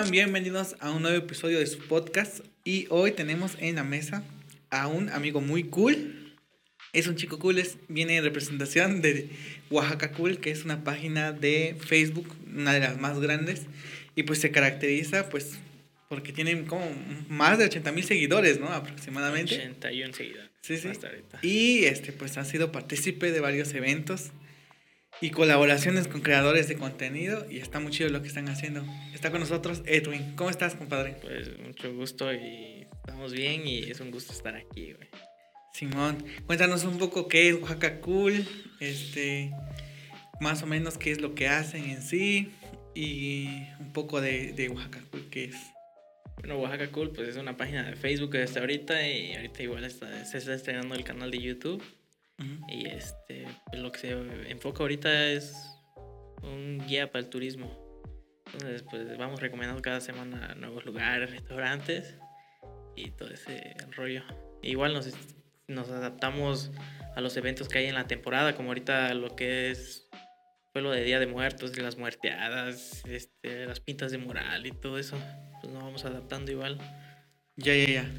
Sean bienvenidos a un nuevo episodio de su podcast y hoy tenemos en la mesa a un amigo muy cool. Es un chico cool, es, viene en representación de Oaxaca Cool, que es una página de Facebook, una de las más grandes, y pues se caracteriza pues porque tienen como más de 80 mil seguidores, ¿no? Aproximadamente. 81 seguidores. Sí, sí. Y este pues ha sido partícipe de varios eventos y colaboraciones con creadores de contenido y está muy chido lo que están haciendo. Está con nosotros Edwin. ¿Cómo estás, compadre? Pues mucho gusto y estamos bien y es un gusto estar aquí, güey. Simón, cuéntanos un poco qué es Oaxaca Cool, este, más o menos qué es lo que hacen en sí y un poco de, de Oaxaca Cool, qué es. Bueno, Oaxaca Cool pues es una página de Facebook que está ahorita y ahorita igual está, se está estrenando el canal de YouTube y este, pues, lo que se enfoca ahorita es un guía para el turismo. Entonces, pues vamos recomendando cada semana nuevos lugares, restaurantes y todo ese rollo. Igual nos, nos adaptamos a los eventos que hay en la temporada, como ahorita lo que es fue lo de Día de Muertos, de las muerteadas, este, las pintas de moral y todo eso. Pues nos vamos adaptando igual. Ya, ya, ya.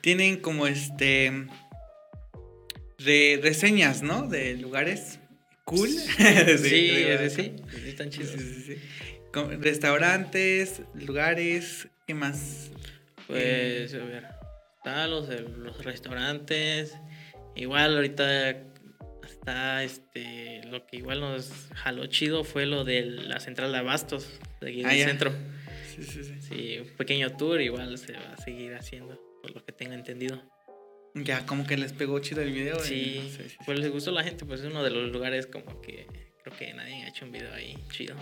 Tienen como este de reseñas, ¿no? De lugares cool. sí, sí, sí, están chidos. Restaurantes, lugares, ¿qué más? Pues, a ver, están los, los restaurantes. Igual ahorita está este lo que igual nos jaló chido fue lo de la central de abastos de aquí ah, del centro. Sí, sí, sí. Sí, un pequeño tour igual se va a seguir haciendo, por lo que tengo entendido. Ya, como que les pegó chido el video. Sí, pues les gustó la gente, pues es uno de los lugares como que creo que nadie ha hecho un video ahí chido.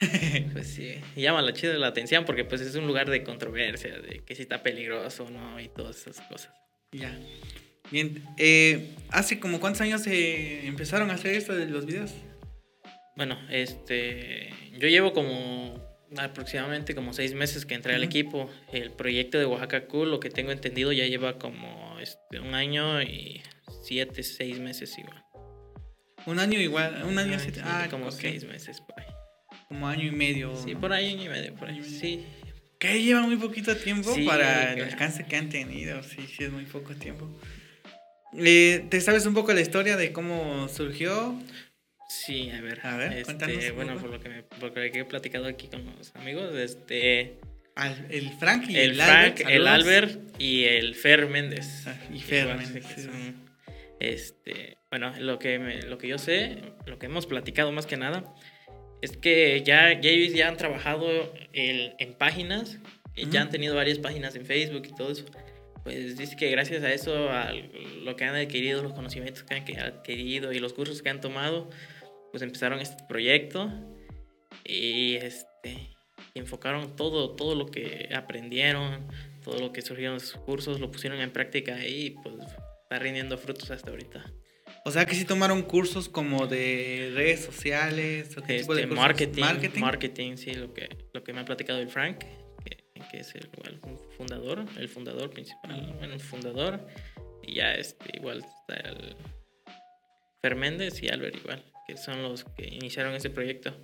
pues sí, llama la chido la atención porque pues es un lugar de controversia, de que si está peligroso o no y todas esas cosas. Ya. Bien, eh, ¿hace como cuántos años se empezaron a hacer esto de los videos? Bueno, este, yo llevo como aproximadamente como seis meses que entré al equipo. El proyecto de Oaxaca Cool, lo que tengo entendido, ya lleva como este, un año y siete, seis meses igual. Un año igual, un año, siete, ah, como seis meses por ahí. Como año y medio. Sí, por ahí año y medio, por ahí. Sí. Que lleva muy poquito tiempo para el alcance que han tenido. Sí, sí, es muy poco tiempo. Eh, ¿Te sabes un poco la historia de cómo surgió? Sí, a ver. A ver, este, Bueno, por lo, que me, por lo que he platicado aquí con los amigos, este... el Frank y el, el Frank, Albert, el Albert y el Fer Méndez. Ah, y Fer Méndez. este, bueno, lo que, lo que yo sé, lo que hemos platicado más que nada, es que ya, ya ellos ya han trabajado en páginas, ya han tenido varias páginas en Facebook y todo eso. Pues dice que gracias a eso, a lo que han adquirido, los conocimientos que han adquirido y los cursos que han tomado, pues empezaron este proyecto y este enfocaron todo, todo lo que aprendieron, todo lo que surgieron de sus cursos, lo pusieron en práctica y pues está rindiendo frutos hasta ahorita. O sea que sí tomaron cursos como de redes sociales, o qué tipo de este, marketing, marketing, marketing, sí, lo que, lo que me ha platicado el Frank, que, es el, fundador, el fundador principal, bueno, el fundador, y ya este, igual está el Ferméndez y Albert igual que son los que iniciaron ese proyecto.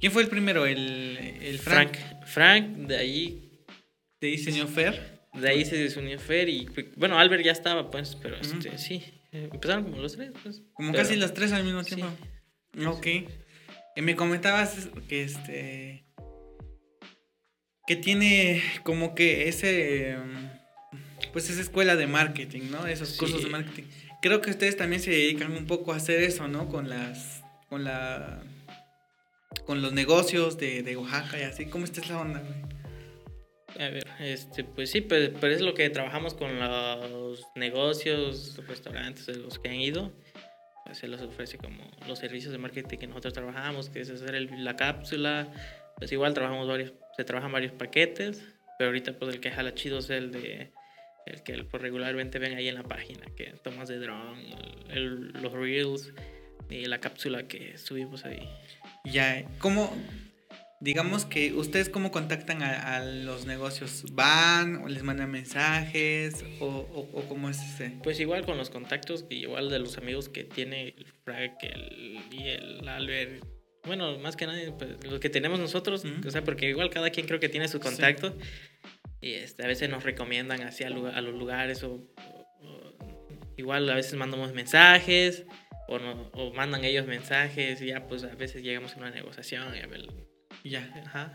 ¿Quién fue el primero? ¿El, el Frank? Frank? de ahí. ¿De ahí se unió Fer? De ahí se unió Fer y. Bueno, Albert ya estaba, pues, pero este, sí. Empezaron como los tres, pues. Como casi los tres al mismo tiempo. Ok. Y me comentabas que este. Que tiene como que ese. Pues esa escuela de marketing, ¿no? Esos cursos de marketing. Creo que ustedes también se dedican un poco a hacer eso, ¿no? Con las con la con los negocios de, de Oaxaca y así. ¿Cómo está esa onda, A ver, este, pues sí, pero, pues, pero, es lo que trabajamos con los negocios, restaurantes, los que han ido. Pues se les ofrece como los servicios de marketing que nosotros trabajamos, que es hacer la cápsula. Pues igual trabajamos varios, se trabajan varios paquetes, pero ahorita pues el que jala chido es el de el que por regularmente ven ahí en la página, que tomas de drone, los reels, y la cápsula que subimos ahí. Ya, ¿cómo, digamos que ustedes cómo contactan a, los negocios? ¿Van o les mandan mensajes o, o, cómo es ese? Pues igual con los contactos, igual de los amigos que tiene el Frank y el Albert, bueno, más que nada, pues, lo que tenemos nosotros, o sea, porque igual cada quien creo que tiene su contacto y este, a veces nos recomiendan hacia a los lugares o, igual a veces mandamos mensajes o, o, mandan ellos mensajes y ya pues a veces llegamos a una negociación y a ver... Ya. Ajá.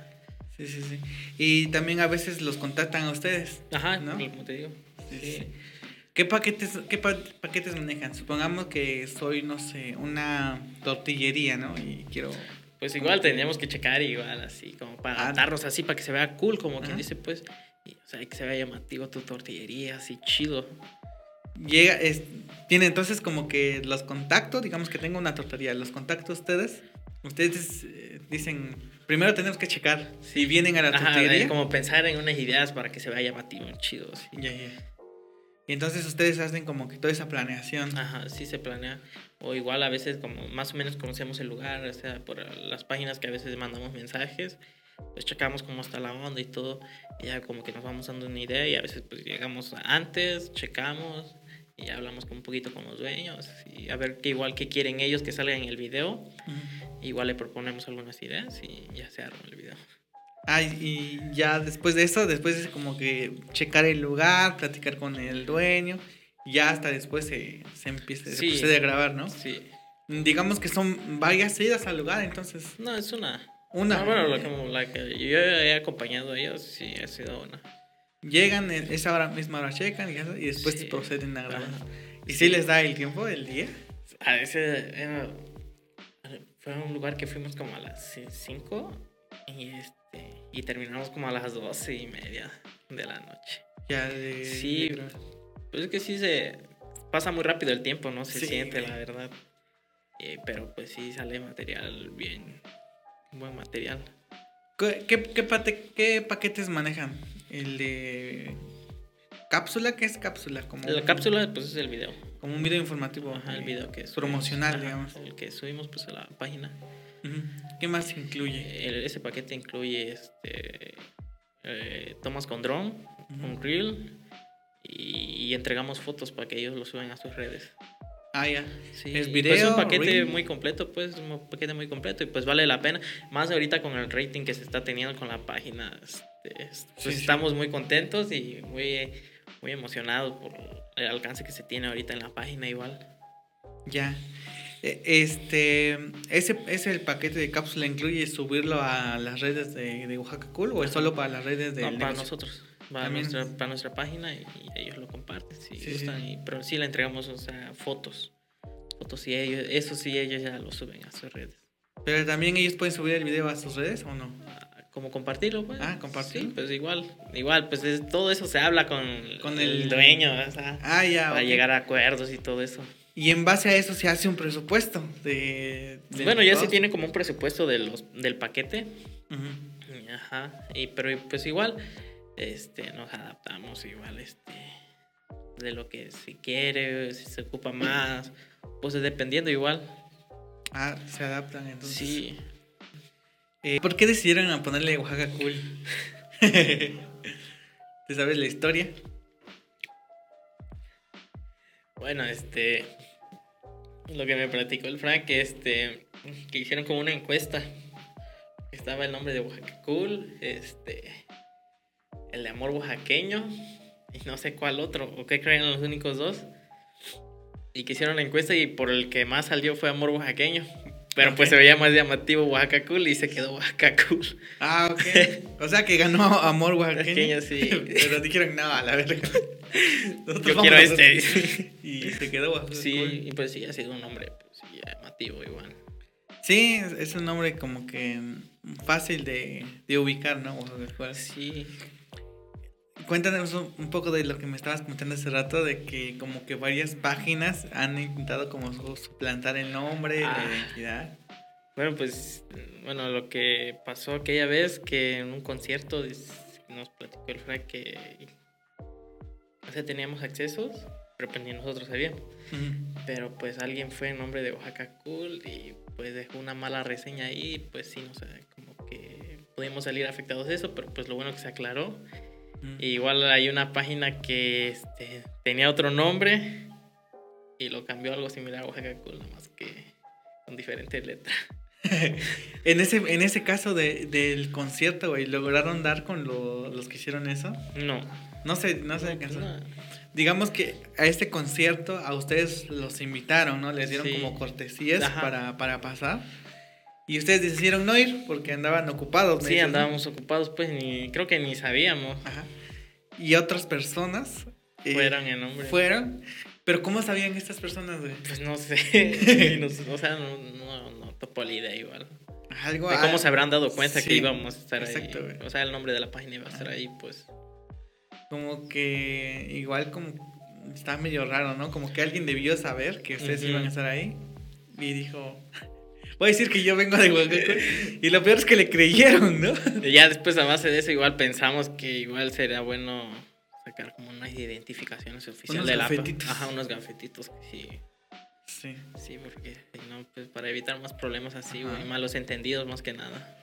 Sí, sí, sí. Y también a veces los contactan a ustedes. Ajá, ¿no? como te digo. Sí, ¿Qué paquetes, qué paquetes manejan? Supongamos que soy, no sé, una tortillería, ¿no? Y quiero... Pues igual tendríamos que checar igual, así, como para ah, así, para que se vea cool, como quien dice, pues, o sea, que se vea llamativo tu tortillería, así, chido. Llega, es, tiene entonces como que los contactos, digamos que tengo una tortillería, los contactos ustedes, ustedes eh, dicen, primero tenemos que checar si vienen a la tortillería. como pensar en unas ideas para que se vea llamativo, chido, así. Ya, ya. Y entonces ustedes hacen como que toda esa planeación. Ajá, sí se planea. O igual a veces como más o menos conocemos el lugar, o sea, por las páginas que a veces mandamos mensajes, pues checamos cómo está la onda y todo, y ya como que nos vamos dando una idea y a veces pues llegamos antes, checamos y ya hablamos un poquito con los dueños y a ver qué igual que quieren ellos que salga en el video. Igual le proponemos algunas ideas y ya se arma el video. Ah, y ya después de eso, después es como que checar el lugar, platicar con el dueño, ya hasta después se, se empieza a grabar, ¿no? Sí. Digamos que son varias idas al lugar, entonces. No, es una. Una. bueno, la que, yo he acompañado a ellos, sí, ha sido una. Llegan esa hora misma hora checan y, después proceden a grabar. ¿Y si les da el tiempo del día? A veces fue un lugar que fuimos como a las 5 y este y terminamos como a las doce y media de la noche. Ya de... Sí, pues es que sí se pasa muy rápido el tiempo, ¿no? Se siente, la verdad. Eh, pero pues sí sale material bien, buen material. ¿Qué, qué, paquetes manejan? El de cápsula, ¿qué es cápsula? Como la cápsula, pues es el video. Como un video informativo. Ajá, el video que es promocional, digamos. El que subimos pues a la página. ¿Qué más incluye? ese paquete incluye este, eh, tomas con drone, un reel y, entregamos fotos para que ellos lo suban a sus redes. Ah, ya. Sí. Es video. Pues, es un paquete muy completo, pues, un paquete muy completo y pues vale la pena. Más ahorita con el rating que se está teniendo con la página, este, pues estamos muy contentos y muy, muy emocionados por el alcance que se tiene ahorita en la página igual. Ya. E, este, ese, ese el paquete de cápsula incluye subirlo a las redes de, de Oaxaca Cool o es solo para las redes de No, para nosotros. para nuestra, para nuestra página y, ellos lo comparten pero sí le entregamos o sea, fotos. Fotos y ellos, eso sí ellos ya lo suben a sus redes. Pero también ellos pueden subir el video a sus redes o no? Como compartirlo, pues. Ah, compartirlo. Sí, pues igual, igual, pues todo eso se habla con, con el, dueño, o sea, ah, ya, para llegar a acuerdos y todo eso. Y en base a eso se hace un presupuesto de... bueno, ya se tiene como un presupuesto de los, del paquete. Ajá. Y, pero pues igual, este, nos adaptamos igual, este, de lo que se quiere, si se ocupa más, pues dependiendo igual. Ah, se adaptan entonces. Sí. Eh, ¿Por qué decidieron ponerle Oaxaca Cool? ¿Te sabes la historia? Bueno, este, lo que me platicó el Frank, este, que hicieron como una encuesta. Estaba el nombre de Oaxaca Cool, este, el de amor oaxaqueño y no sé cuál otro, o qué creen los únicos dos. Y que hicieron la encuesta y por el que más salió fue amor oaxaqueño. Pero pues se veía más llamativo Oaxaca Cool y se quedó Oaxaca Cool. Ah, ok. O sea que ganó amor oaxaqueño. sí. Pero dijeron, no, a la verga. Yo quiero este. y se quedó Sí, y pues sí, ha sido un nombre pues, llamativo igual. Sí, es un nombre como que fácil de, de ubicar, ¿no? Sí. Cuéntanos un poco de lo que me estabas comentando hace rato, de que como que varias páginas han intentado como suplantar el nombre, la ah. identidad. Bueno, pues, bueno, lo que pasó aquella vez que en un concierto nos platicó el Frank que o sea, teníamos accesos, pero pues ni nosotros sabíamos. Pero pues alguien fue en nombre de Oaxaca Cool y pues dejó una mala reseña ahí, pues sí, no sé, como que pudimos salir afectados de eso, pero pues lo bueno que se aclaró. Igual hay una página que este, tenía otro nombre y lo cambió algo similar a Oaxaca Cool, nada más que con diferente letra. en, ese, en ese caso de, del concierto, güey, ¿lograron dar con lo- los que hicieron eso? No. No sé, no sé. Pues, alcanzó. no. Digamos que a este concierto a ustedes los invitaron, ¿no? Les dieron Sí. como cortesías Ajá. para, para pasar. Y ustedes decidieron no ir porque andaban ocupados. Sí, dices, ¿no? andábamos ocupados, pues ni creo que ni sabíamos. Ajá. Y otras personas eh, Fueron el nombre. fueron. Pero ¿cómo sabían estas personas, güey? Pues no sé. no o sea, no, no, no topo la idea igual. Algo De cómo ah, se habrán dado cuenta sí, que íbamos a estar exacto, ahí. güey. O sea, el nombre de la página iba a estar ahí, pues. Como que igual como está medio raro, ¿no? Como que alguien debió saber que ustedes Ujú. iban a estar ahí y dijo, voy a decir que yo vengo de Oaxaca. y lo peor es que le creyeron, ¿no? Y ya después, a base de eso, igual pensamos que igual sería bueno sacar como unas identificaciones oficiales Unos de la gafetitos. Ajá, unos gafetitos. Sí, Sí. sí, porque si no, pues para evitar más problemas así, güey, malos entendidos más que nada.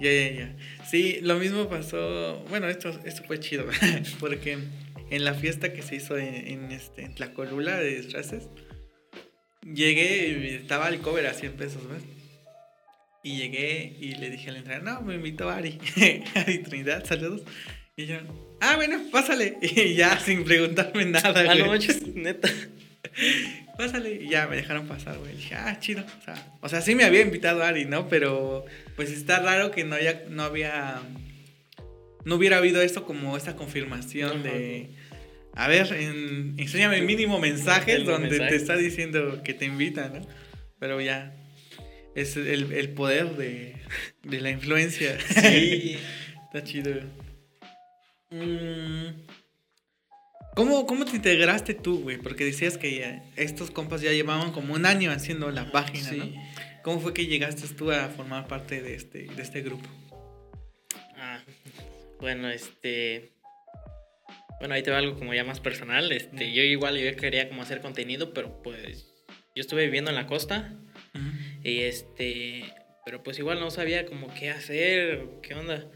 Ya, ya, ya. Sí, lo mismo pasó. Bueno, esto, esto fue chido. porque en la fiesta que se hizo en, en, este, en Tlacolula de disfraces, llegué y estaba el cover a 100 pesos, ¿ves? Y llegué y le dije a la entrada, no, me invitó Ari. Ari Trinidad, saludos. Y yo, ah, bueno, pásale. Y ya sin preguntarme nada, Ah, no güey. manches, neta. Pásale. Y ya me dejaron pasar, güey. Dije, ah, chido. O sea, o sea, sí me había invitado Ari, ¿no? Pero pues está raro que no haya, no había, no hubiera habido esto como esta confirmación Ajá. de, a ver, en- enséñame mínimo mensajes donde te está diciendo que te invita, ¿no? Pero ya, es el, el poder de, de la influencia. Sí. Está chido. Mm, ¿Cómo, ¿Cómo te integraste tú, güey? Porque decías que ya- estos compas ya llevaban como un año haciendo la página, ¿no? Sí. ¿Cómo fue que llegaste tú a formar parte de este, de este grupo? Ah, bueno, este. Bueno, ahí te va algo como ya más personal. Este, Mm. yo igual yo quería como hacer contenido, pero pues yo estuve viviendo en la costa y este, pero pues igual no sabía como qué hacer, qué onda.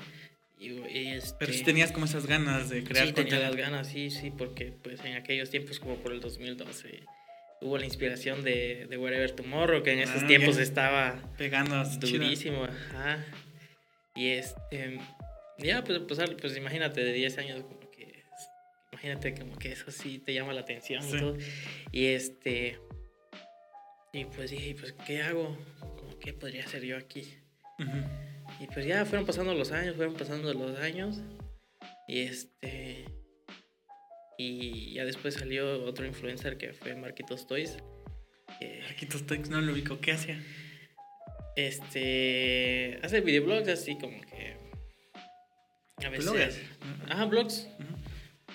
Y, y, este, Pero sí tenías como esas ganas de crear sí, tenía contenido. las ganas, sí, sí, porque pues en aquellos tiempos como por el 2012 hubo la inspiración de, de Wherever Tomorrow, que en esos Ah, tiempos estaba Pegando durísimo, ajá. Y este, ya, pues, pues, pues imagínate, de 10 años, imagínate como que eso sí te llama la atención Sí. y todo. Y este, y pues dije, pues, ¿qué hago? Como, ¿qué podría hacer yo aquí? Y pues ya fueron pasando los años, fueron pasando los años. Y este. Y ya después salió otro influencer que fue Marquitos Toys. que, Marquitos Toys no lo ubico. ¿Qué hacía? este. Hace videoblogs así como que. A veces. Bloggers. Ajá, blogs. Ujú.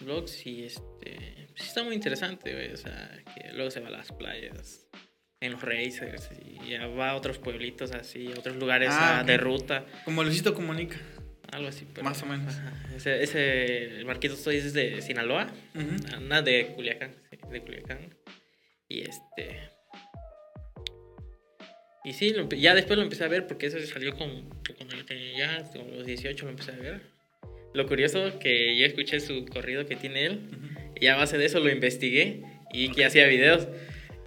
Blogs y este. Sí, está muy interesante, güey. O sea, que luego se va a las playas. En los racers. Y ya va a otros pueblitos así, a otros lugares Ah, ah, de ruta. Como Luisito Comunica. Algo así. pero- Más o menos. Ajá. Ese, ese el Marquitos Toys es de Sinaloa. Ujú. Anda de Culiacán. sí, de Culiacán. Y este. Y sí, lo ya después lo empecé a ver porque eso salió con, cuando yo tenía ya como los 18 lo empecé a ver. Lo curioso que yo escuché su corrido que tiene él Ujú. y a base de eso lo investigué y vi que hacía videos.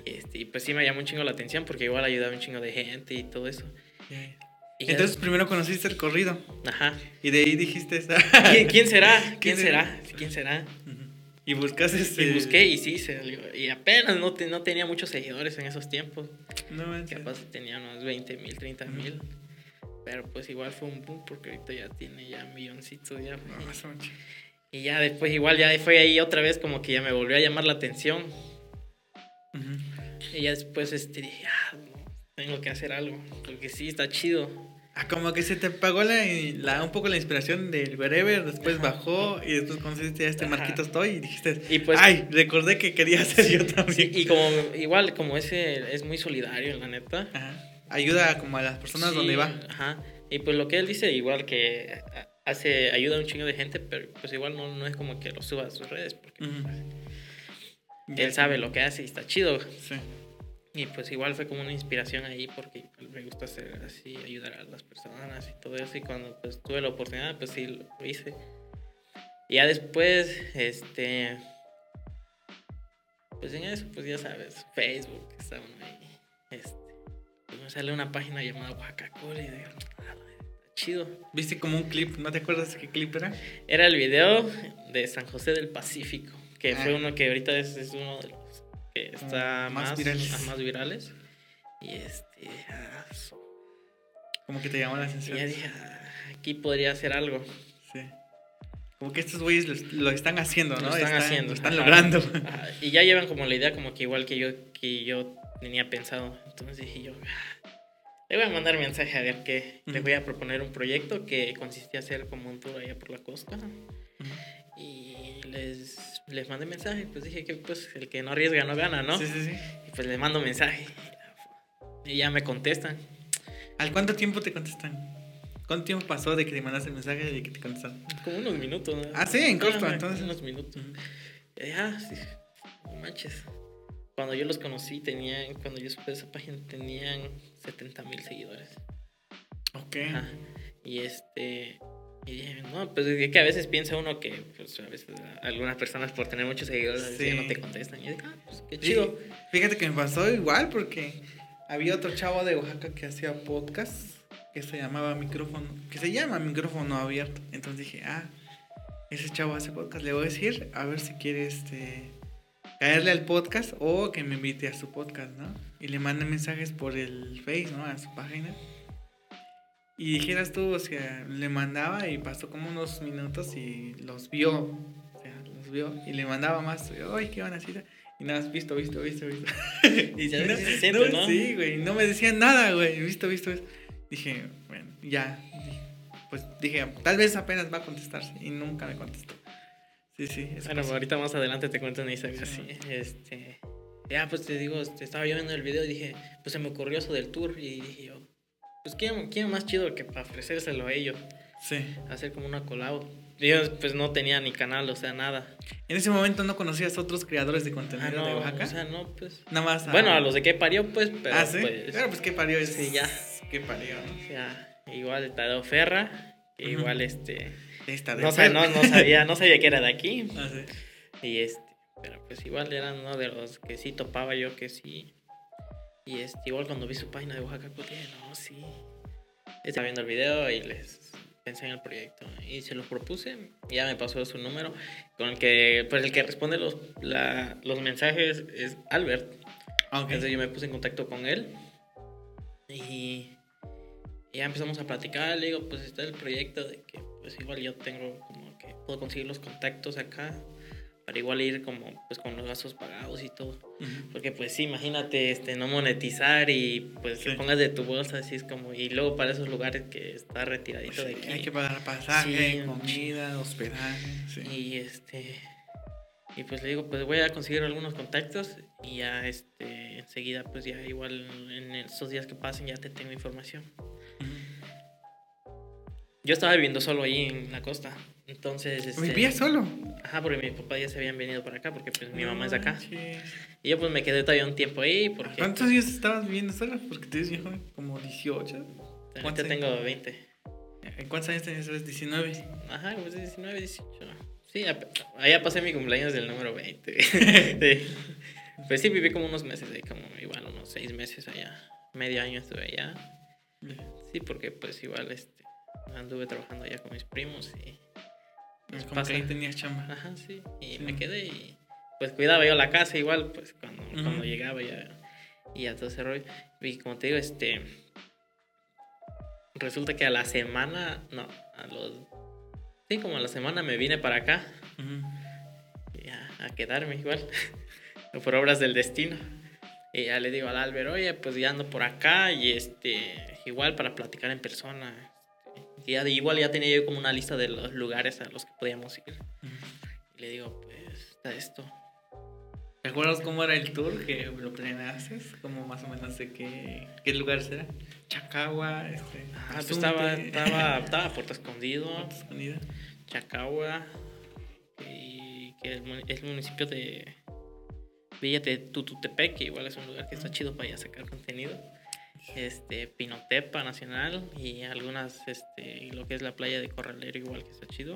Y, este, y pues sí me llamó un chingo la atención porque igual ayudaba un chingo de gente y todo eso. Ya. Y ya- Entonces primero conociste el corrido. ajá. Y de ahí dijiste. ¿Quién, quién será? ¿Quién ¿Quién será? será? ¿Quién será? Ujú. Y buscaste este. Y busqué y sí, salió. Y apenas no, te- no tenía muchos seguidores en esos tiempos. No manches. Capaz tenía unos 20 mil, 30 mil. Pero pues igual fue un boom porque ahorita ya tiene ya milloncitos ya. No, más o menos. Y ya después igual ya fue ahí otra vez como que ya me volvió a llamar la atención. Y ya después este, dije, ah, tengo que hacer algo. Porque sí, está chido. Ah, como que se te pagó la, la- un poco la inspiración del wherever, después Ajá. bajó y después conociste a este Ajá. Marquito Estoy y dijiste, Y pues- ay, recordé que quería hacer yo Sí, también. y como igual como ese es muy solidario, la neta. Ajá. Ayuda como a las personas Sí, donde va. Ajá. Y pues lo que él dice, igual que hace, ayuda a un chingo de gente, pero pues igual no, no es como que lo suba a sus redes, porque pues, él sabe lo que hace y está chido. Sí. Y pues igual fue como una inspiración ahí, porque pues, me gusta hacer así, ayudar a las personas y todo eso. Y cuando pues tuve la oportunidad, pues sí, lo, lo hice. Y ya después, este... Pues en eso, pues ya sabes, Facebook, está uno ahí. Pues, uno sale una página llamada Oaxaca Cool y digo, ah, chido. ¿Viste como un clip? ¿No te acuerdas qué clip era? Era el video de San José del Pacífico, que fue Ah. uno que ahorita es, es uno de los que está más más, virales. ah, más virales. Y este, ah, so- Como que te llamó la y atención. ya dije, aquí podría hacer algo. Sí. Como que estos güeyes lo, lo están haciendo, ¿no? Lo están haciendo. Lo están ajá. logrando. Ajá, Y ya llevan como la idea como que igual que yo, que yo tenía pensado. Entonces dije yo, "Ah, le voy a mandar mensaje a ver qué. Le Ujú. voy a proponer un proyecto que consistía hacer como un tour allá por la costa. Ujú. Y les, les mandé mensaje. Pues dije que pues el que no arriesga no gana, ¿no? Sí, sí, sí. Y pues les mando mensaje. Y ya me contestan. ¿Al cuánto tiempo te contestan? ¿Cuánto tiempo pasó de que te mandaste el mensaje y de que te contestaron? Como unos minutos. ¿no? Ah, sí, en corto, entonces. Unos minutos. Ujú. Y dije, ah, sí, no manches. Cuando yo los conocí, tenían, cuando yo supe de esa página, tenían 70 mil seguidores. Ok. Ajá. Y este. Y dije, no, pues es que a veces piensa uno que, pues a veces algunas personas por tener muchos seguidores veces ya Sí. no te contestan. Y dije, ah, pues qué Sí, chido. Fíjate que me pasó igual porque había otro chavo de Oaxaca que hacía podcast que se llamaba micrófono, que se llama micrófono abierto. Entonces dije, ah, ese chavo hace podcast, le voy a decir a ver si quiere este caerle al podcast o que me invite a su podcast, ¿no? Y le mandé mensajes por el Face, ¿no? A su página. Y dijeras tú, o sea, le mandaba y pasó como unos minutos y los vio. O sea, los vio y le mandaba más. Ay, qué van a decir. Y nada, visto, visto, visto, visto. Y ya no, se siente, ¿no? Sí, güey, no me decían nada, güey. Visto, visto, visto. Dije, bueno, ya. Pues dije, tal vez apenas va a contestarse. Y nunca me contestó. Sí, sí. eso Bueno, ahorita más adelante te cuento una historia Sí. así. Este. Ya, pues te digo, este, estaba yo viendo el video y dije, pues se me ocurrió eso del tour. Y dije yo, pues ¿quién, quién más chido que para ofrecérselo a ellos? Sí. Hacer como una colabo. Yo pues no tenía ni canal, o sea, nada. En ese momento no conocías otros creadores de Ah, contenido no, de Oaxaca. o sea, no, pues. Nada más. Bueno, a los de qué parió, pues, pero ah, sí. pues. Pero pues qué parió es. sí, ya. Qué parió, ¿no? sea, igual Tadeo Ferra, que Ujú. igual este. Esta No, sé, no, no sabía, no sabía que era de aquí. Ah, sí. Y este, pero pues igual eran uno de los que sí topaba yo que sí. Y este, igual cuando vi su página de Oaxaca, pues dije, no, sí. Estaba viendo el video y les pensé en el proyecto. Y se lo propuse, ya me pasó su número, con el que, pues el que responde los, la- los mensajes es Albert. Ah, ok. Entonces yo me puse en contacto con él. Y y ya empezamos a platicar, le digo, pues está el proyecto de que pues igual yo tengo como que puedo conseguir los contactos acá para igual ir como pues con los gastos pagados y todo. Porque pues sí, imagínate este no monetizar y pues Sí. que pongas de tu bolsa así es como y luego para esos lugares que está retiradito de Sí, aquí. hay que pagar pasaje, Sí, comida, hospedaje. Sí. Y este y pues le digo, pues voy a conseguir algunos contactos y ya este enseguida pues ya igual en estos días que pasen ya te tengo información. Yo estaba viviendo solo ahí en la costa. Entonces, este, ¿Vivía solo? Ajá, porque mi papá ya se habían venido para acá porque pues mi mamá es de acá. Y yo pues me quedé todavía un tiempo ahí porque ¿Cuántos años estabas viviendo sola? Porque te dices viejo, como 18. pues, cuántos tengo 20. ¿En cuántos años tenías? ¿Eres 19. Ajá, pues 19, 18. Sí, allá pasé mi cumpleaños del número 20. sí. Pues sí, viví como unos meses ahí, como igual unos 6 meses allá. Medio año estuve allá. Sí, porque pues igual este anduve trabajando allá con mis primos y Como pasa. que ahí tenías chamba. Ajá, sí. Y Sí. me quedé y pues cuidaba yo la casa igual, pues cuando, cuando llegaba ya y ya todo ese rollo. Y como te digo, este resulta que a la semana, no, a los sí, como a la semana me vine para acá y ya, a quedarme igual por obras del destino. Y ya le digo al Albert, oye, pues ya ando por acá y este, igual para platicar en persona. Y ya, igual ya tenía yo como una lista de los lugares a los que podíamos ir. Y le digo, pues, está esto. ¿Te acuerdas cómo era el tour que lo planeaste? Como más o menos de qué, qué lugares era. Chacagua, este. Ah, pues estaba, estaba, estaba Puerto Escondido, Puerto Escondido. Chacagua, y que el, el municipio de Villa de Tututepec, que igual es un lugar que está chido para ir a sacar contenido. Este, Pinotepa Nacional y algunas, este, lo que es la playa de Corralero, igual que está chido.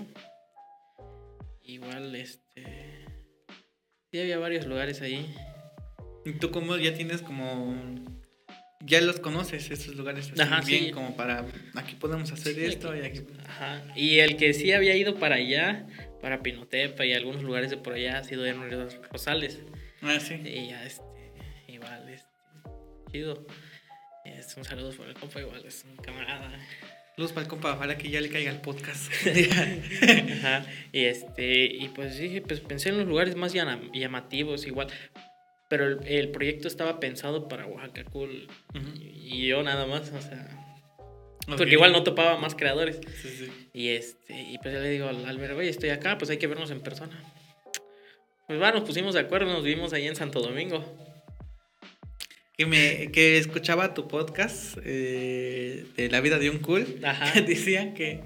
Igual, este. Sí, había varios lugares ahí. ¿Y tú cómo ya tienes como ya los conoces, estos lugares así Ajá, bien, sí. como para, aquí podemos hacer Sí, esto aquí- y aquí... Ajá. Y el que sí había ido para allá, para Pinotepa y algunos lugares de por allá, ha sido Henry Rosales. Ah, sí. Y ya, este, igual, este, chido. Es un saludo por el compa, igual, es un camarada. Luz para el compa, ojalá que ya le caiga el podcast. Ajá. Y este, y pues dije, pues pensé en los lugares más llama- llamativos, igual. Pero el, el proyecto estaba pensado para Oaxaca Cool. Ujú. Y yo nada más, o sea. Ok. Porque igual no topaba más creadores. Sí, sí. Y este, y pues yo le digo al Albert, oye, estoy acá, pues hay que vernos en persona. Pues va, nos pusimos de acuerdo, nos vimos ahí en Santo Domingo. Que, me, que escuchaba tu podcast eh, de la vida de un cool. Ajá. Decían que,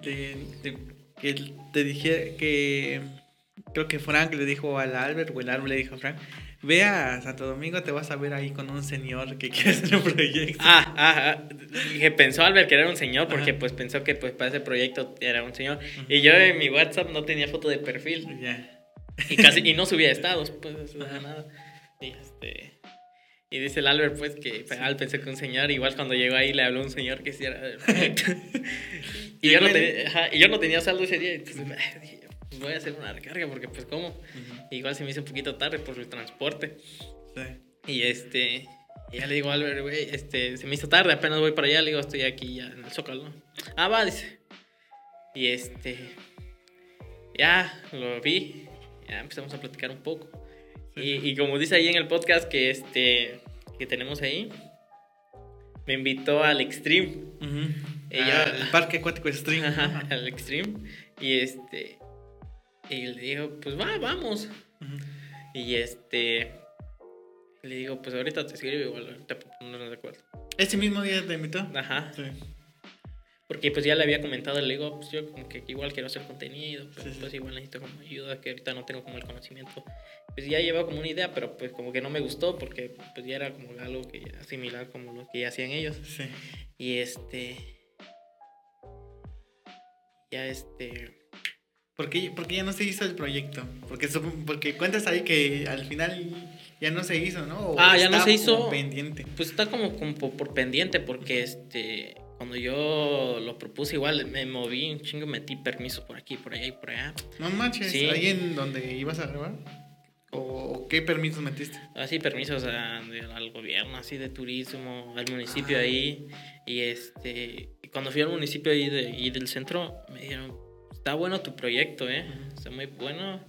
de- de- que te dije que creo que Frank le dijo al Albert o el Albert le dijo a Frank, ve a Santo Domingo, te vas a ver ahí con un señor que quiere hacer un proyecto. Ah, ah, ah, que pensó Albert que era un señor porque Ajá. pues pensó que pues para ese proyecto era un señor. Y yo en mi WhatsApp no tenía foto de perfil Ya. y casi y no subía estados, pues nada. Y este y dice el Albert pues que Al pensó que un señor, igual cuando llegó ahí le habló un señor que sí era del proyecto. y, yo no tenía, ajá, y yo no tenía saldo ese día, entonces ah, dije, pues, voy a hacer una recarga porque pues cómo. Igual se me hizo un poquito tarde por el transporte. Sí. Y este, y ya le digo a Albert, güey, este, se me hizo tarde, apenas voy para allá, le digo, estoy aquí ya en el Zócalo. Ah, va, dice. Y este, ya lo vi, ya empezamos a platicar un poco. Y, y como dice ahí en el podcast que este, que tenemos ahí, me invitó al Extreme. Ujú. Ella- Al parque acuático Stream. Ajá, al Extreme. Y este, y le digo, pues va, vamos. Y este, le digo, pues ahorita te escribo igual, ahorita no de acuerdo. Ese mismo día te invitó. Ajá. Sí. Porque pues ya le había comentado, le digo, pues yo como que igual quiero hacer contenido, pero Sí, sí. pues igual necesito como ayuda, que ahorita no tengo como el conocimiento. Pues ya llevaba como una idea, pero pues como que no me gustó porque pues ya era como algo que ya similar como lo que ya hacían ellos. Sí. Y este, ya este, ¿Por qué, por qué ya no se hizo el proyecto? Porque, porque cuentas ahí que al final ya no se hizo, ¿no? O Ah, ya no se hizo. Pendiente. Pues está como, como por, por pendiente, porque este cuando yo lo propuse igual me moví un chingo, metí permisos por aquí, por allá y por allá. No manches, Sí. ¿ahí en donde ibas a grabar? ¿O, qué permisos metiste? Así permisos a- al gobierno, así de turismo, al municipio Ah. ahí. Y este cuando fui al municipio ahí, de, ahí del centro, me dijeron, está bueno tu proyecto, eh. Ujú. Está muy bueno.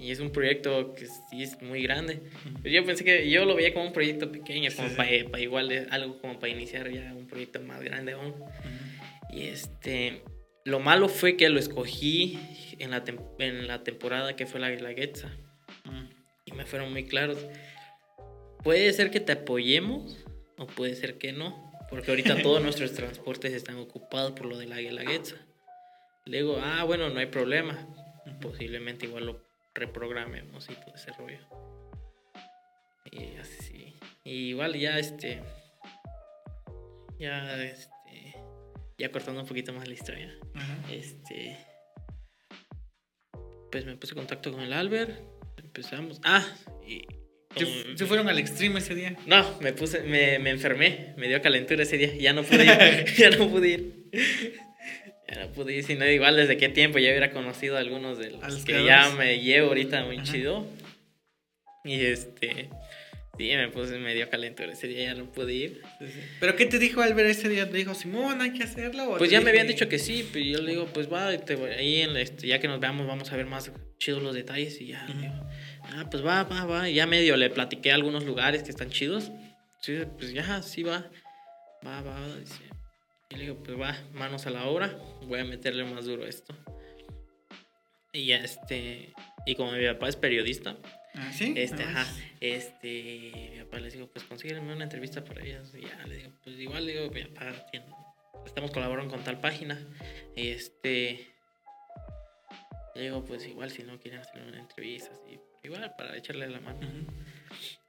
Y es un proyecto que sí es muy grande. Ujú. Pues yo pensé que yo lo veía como un proyecto pequeño, Sí, como sí. para igual algo como para iniciar ya un proyecto más grande aún. Ujú. Y este, lo malo fue que lo escogí en la, en la temporada que fue la Guelaguetza. Me fueron muy claros. Puede ser que te apoyemos o puede ser que no. Porque ahorita todos nuestros transportes están ocupados por lo de la Guelaguetza. Le digo, ah, bueno, no hay problema. Posiblemente igual lo reprogramemos y todo ese rollo. Y así. Y igual ya este. Ya este. Ya cortando un poquito más la historia. Ajá. Este. Pues me puse en contacto con el Albert. Empezamos. Ah, y. ¿Se, fueron al extreme ese día? No, me puse, me, me enfermé, me dio calentura ese día, ya no pude ir, ya no pude ir. Ya no pude ir, sino igual desde qué tiempo ya hubiera conocido a algunos de los, que ya me llevo ahorita muy Ajá. chido. Y este, sí, me puse, me dio calentura ese día, ya no pude ir. Sí, sí. ¿Pero qué te dijo Albert ese día? ¿Te dijo, Simón, hay que hacerlo? Pues ya me habían dije- dicho que sí, pero yo le digo, pues va, te voy- ahí en, este, ya que nos veamos vamos a ver más chidos los detalles y ya. Ujú. digo, ah, pues va, va, va. Y ya medio le platiqué algunos lugares que están chidos. Sí, pues ya, sí va. Va, va, dice. Y le digo, pues va, manos a la obra, voy a meterle más duro a esto. Y ya este, y como mi papá es periodista, Ah, ¿sí? este, Ah, ajá, este, mi papá les digo, pues consígueme una entrevista para ellas. Y ya, le digo, pues igual, digo, mi papá tiene, estamos colaborando con tal página. Y este, le digo, pues igual si no quieren hacer una entrevista, así, igual para echarle la mano.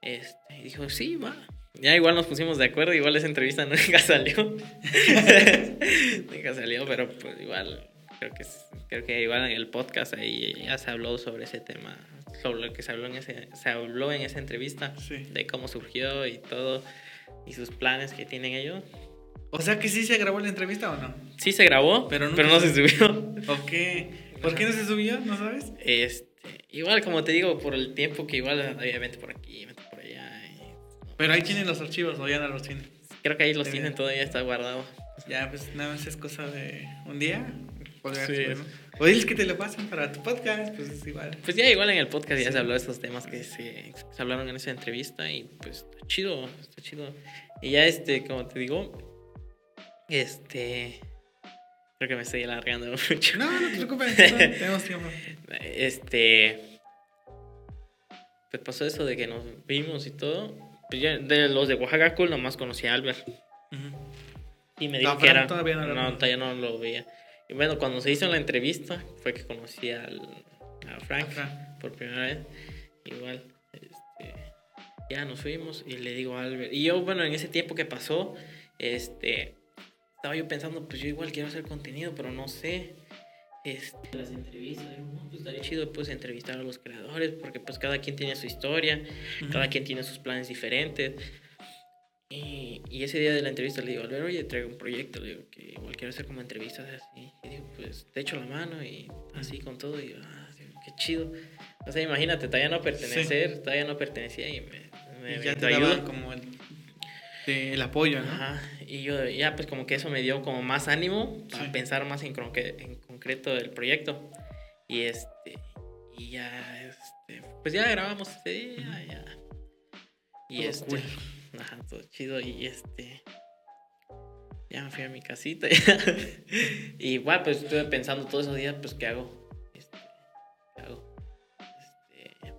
Este, y dijo, sí, va. Ya igual nos pusimos de acuerdo, igual esa entrevista nunca salió. nunca salió, pero pues igual, creo que, creo que igual en el podcast ahí ya se habló sobre ese tema, sobre lo que se habló en, ese, se habló en esa entrevista, Sí. de cómo surgió y todo. y sus planes que tienen ellos. O sea que sí se grabó la entrevista o no? Sí se grabó, pero, no se subió. Ok. ¿Por qué no se subió? ¿No sabes? Este, igual, como te digo, por el tiempo que igual, obviamente por aquí, por allá. pero ahí tienen los archivos o ya no los tienen. Creo que ahí los tienen, todavía está guardado. Ya, pues nada más es cosa de un día. Sí. O diles que te lo pasen para tu podcast, pues es igual. Pues ya igual en el podcast ya se habló de estos temas que se, se, hablaron en esa entrevista y pues está chido, está chido. Y ya este, como te digo, este... Creo que me estoy alargando mucho. No, no te preocupes, tenemos tiempo. Este... Pues pasó eso de que nos vimos y todo. Pues ya de los de Oaxaca Cool nomás conocí a Albert. Y me dijo que era... Todavía no, no, todavía no lo veía. Y bueno, cuando se hizo la entrevista fue que conocí al, a Frank por primera vez. Igual, este, ya nos fuimos y le digo a Albert. Y yo, bueno, en ese tiempo que pasó, este, estaba yo pensando, pues yo igual quiero hacer contenido, pero no sé. Este, las entrevistas, pues estaría chido pues entrevistar a los creadores, porque pues cada quien tiene su historia, cada quien tiene sus planes diferentes. Y, y, ese día de la entrevista le digo, Albert, oye, traigo un proyecto, le digo, que igual quiero hacer como entrevistas así. Pues te echo la mano y así con todo. Y ah, qué chido. O sea, imagínate, todavía no pertenecer, todavía no pertenecía y me, me, ya te ayuda. como el, el, apoyo, ¿no? Ajá. Y yo ya, pues como que eso me dio como más ánimo para pensar más en, en concreto el proyecto. Y este, y ya, este, pues ya grabamos ese día, ya. Y este. Ajá, todo chido. Y este. Ya me fui a mi casita. y igual, pues estuve pensando todos esos días, pues, ¿qué hago? Este, ¿Qué hago? Este.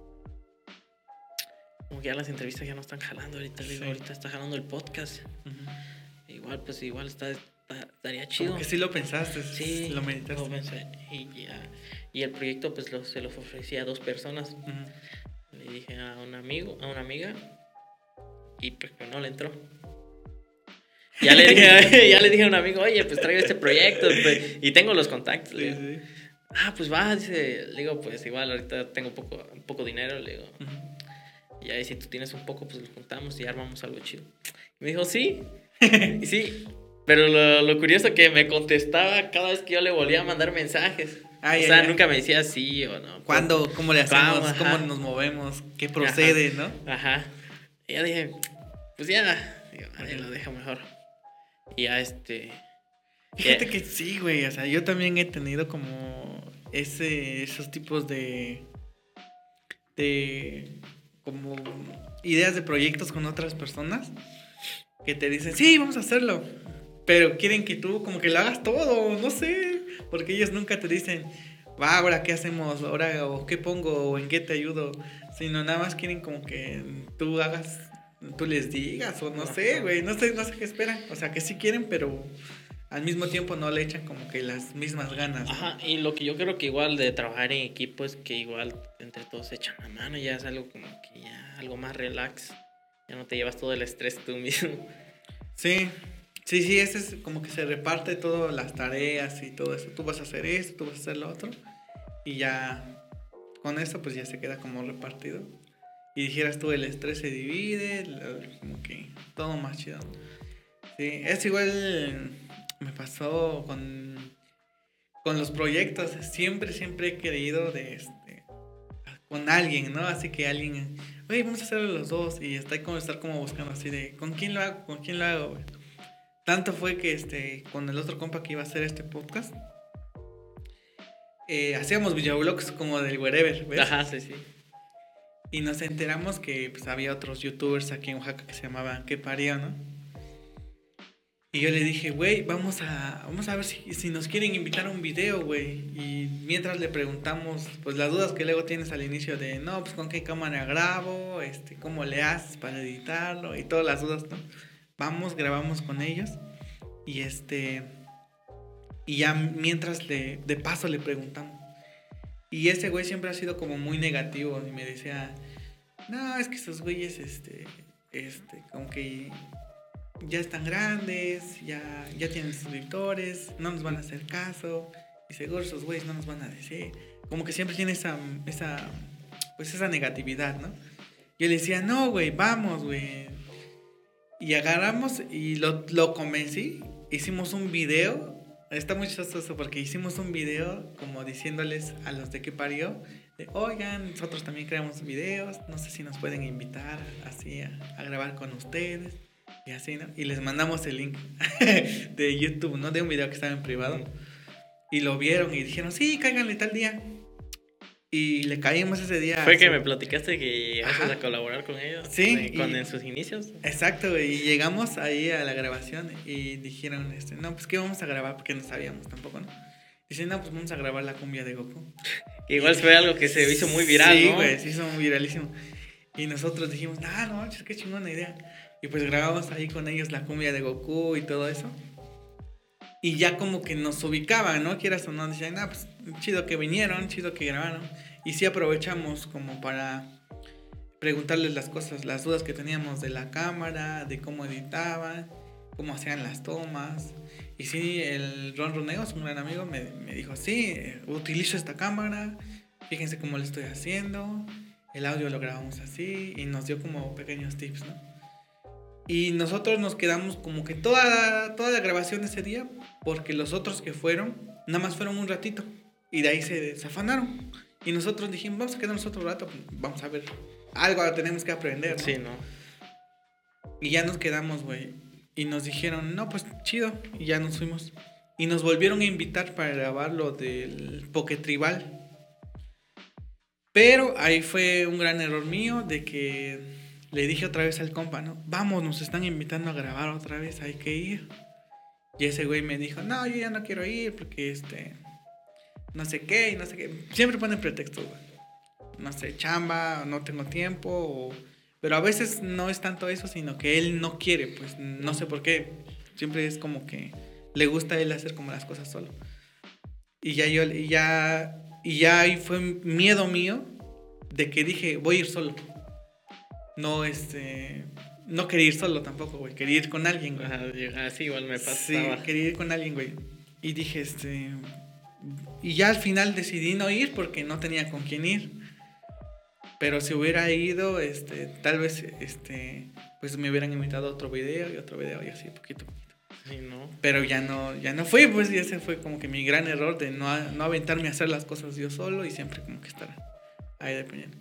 Como que ya las entrevistas ya no están jalando ahorita. Digo, ahorita está jalando el podcast. Igual, pues, igual está, estaría chido. Como que sí lo pensaste. Sí. Lo meditaste. Lo pensé. Y, ya, y el proyecto, pues, lo, se lo ofrecí a dos personas. Le dije a un amigo, a una amiga y pues no le entró. Ya le, dije, ya le dije a un amigo, oye, pues traigo este proyecto pues, y tengo los contactos. Ah, pues va, dice, le digo, pues igual ahorita tengo poco, poco dinero, le digo. Y ahí si tú tienes un poco, pues lo juntamos y armamos algo chido. Y me dijo, sí. y sí. Pero lo, lo curioso que me contestaba cada vez que yo le volvía a mandar mensajes. o sea, nunca me decía sí o no. ¿Cuándo? ¿Cómo le hacemos? ¿Cómo nos movemos? ¿Qué procede, no? Ajá. Y ya dije, pues ya, digo, lo dejo mejor. Y ya este. Fíjate que sí, güey. O sea, yo también he tenido como ese, esos tipos de. de. como ideas de proyectos con otras personas que te dicen, sí, vamos a hacerlo. Pero quieren que tú como que lo hagas todo, no sé. Porque ellos nunca te dicen, va, ahora qué hacemos, ahora o qué pongo, o en qué te ayudo sino nada más quieren como que tú hagas, tú les digas, o no sé, güey, no sé, no sé qué esperan. O sea, que sí quieren, pero al mismo tiempo no le echan como que las mismas ganas. Ajá, y lo que yo creo que igual de trabajar en equipo es que igual entre todos echan la mano, ya es algo como que ya algo más relax, ya no te llevas todo el estrés tú mismo. Sí, sí, sí, ese es como que se reparte todas las tareas y todo eso. Tú vas a hacer esto, tú vas a hacer lo otro, y ya con eso pues ya se queda como repartido. Y dijeras tú, el estrés se divide, como que todo más chido. Sí, es igual, me pasó con, con los proyectos. Siempre, siempre he querido de este, con alguien, ¿no? Así que alguien, oye, vamos a hacerlo los dos. Y está como estar como buscando así de, ¿con quién lo hago? ¿Con quién lo hago? Tanto fue que este, con el otro compa que iba a hacer este podcast, eh, hacíamos videoblogs como del wherever, ¿ves? Ajá, sí, sí. Y nos enteramos que pues, había otros youtubers aquí en Oaxaca que se llamaban Que Parió, ¿no? Y yo le dije, güey, vamos a, vamos a ver si, si nos quieren invitar a un video, güey. Y mientras le preguntamos, pues las dudas que luego tienes al inicio de, no, pues con qué cámara grabo, este, cómo le haces para editarlo y todas las dudas, ¿no? Vamos, grabamos con ellos. Y este, y ya mientras le, de paso le preguntamos. Y ese güey siempre ha sido como muy negativo y me decía, no, es que esos güeyes, este, este, como que ya están grandes, ya, ya tienen suscriptores, no nos van a hacer caso, y seguro esos güeyes no nos van a decir. Como que siempre tiene esa, esa, pues esa negatividad, ¿no? Yo le decía, no, güey, vamos, güey. Y agarramos y lo, lo convencí. Hicimos un video. Está muy chistoso porque hicimos un video como diciéndoles a los de que parió. De, Oigan, nosotros también creamos videos. No sé si nos pueden invitar así a, a grabar con ustedes. Y así, ¿no? Y les mandamos el link de YouTube, ¿no? De un video que estaba en privado. Y lo vieron y dijeron, sí, cáiganle tal día. Y le caímos ese día. Fue que me platicaste que ibas a colaborar con ellos. Sí. con en sus inicios. Exacto, y llegamos ahí a la grabación y dijeron, este, no, pues ¿qué vamos a grabar? Porque no sabíamos tampoco, ¿no? Dicen, no, pues vamos a grabar la cumbia de Goku. Igual fue algo que se hizo muy viral, sí, ¿no? güey, se hizo muy viralísimo. Y nosotros dijimos, ah, no, qué chingona idea. Y pues grabamos ahí con ellos la cumbia de Goku y todo eso. Y ya como que nos ubicaban, ¿no? Quieras o no, decían, ah, pues chido que vinieron, chido que grabaron. Y sí aprovechamos como para preguntarles las cosas, las dudas que teníamos de la cámara, de cómo editaban, cómo hacían las tomas. Y sí, el Ron Roneos, un gran amigo, me, me dijo, sí, utilizo esta cámara, fíjense cómo lo estoy haciendo, el audio lo grabamos así, y nos dio como pequeños tips, ¿no? Y nosotros nos quedamos como que toda, toda la grabación de ese día, porque los otros que fueron, nada más fueron un ratito, y de ahí se desafanaron. Y nosotros dijimos, vamos a quedarnos otro rato, vamos a ver, algo tenemos que aprender, ¿no? Sí, ¿no? Y ya nos quedamos, güey. Y nos dijeron, no, pues chido. Y ya nos fuimos. Y nos volvieron a invitar para grabar lo del Poketribal. Pero ahí fue un gran error mío de que le dije otra vez al compa, ¿no? Vamos, nos están invitando a grabar otra vez, hay que ir. Y ese güey me dijo, no, yo ya no quiero ir porque este, no sé qué, y no sé qué. Siempre ponen pretexto, güey. No sé, chamba, no tengo tiempo, o... pero a veces no es tanto eso, sino que él no quiere, pues no sé por qué. Siempre es como que le gusta a él hacer como las cosas solo. Y ya yo, y ya, y ya ahí fue miedo mío de que dije, voy a ir solo. No, este, no quería ir solo tampoco, güey. Quería ir con alguien, güey. Ajá, Así igual me pasaba. Sí, quería ir con alguien, güey. Y dije, este. Y ya al final decidí no ir porque no tenía con quién ir. Pero si hubiera ido, este, tal vez, este, pues me hubieran invitado a otro video y otro video y así, poquito, poquito. Sí, ¿no? Pero ya no, ya no fui, pues, y ese fue como que mi gran error de no, no aventarme a hacer las cosas yo solo y siempre como que estar ahí dependiendo.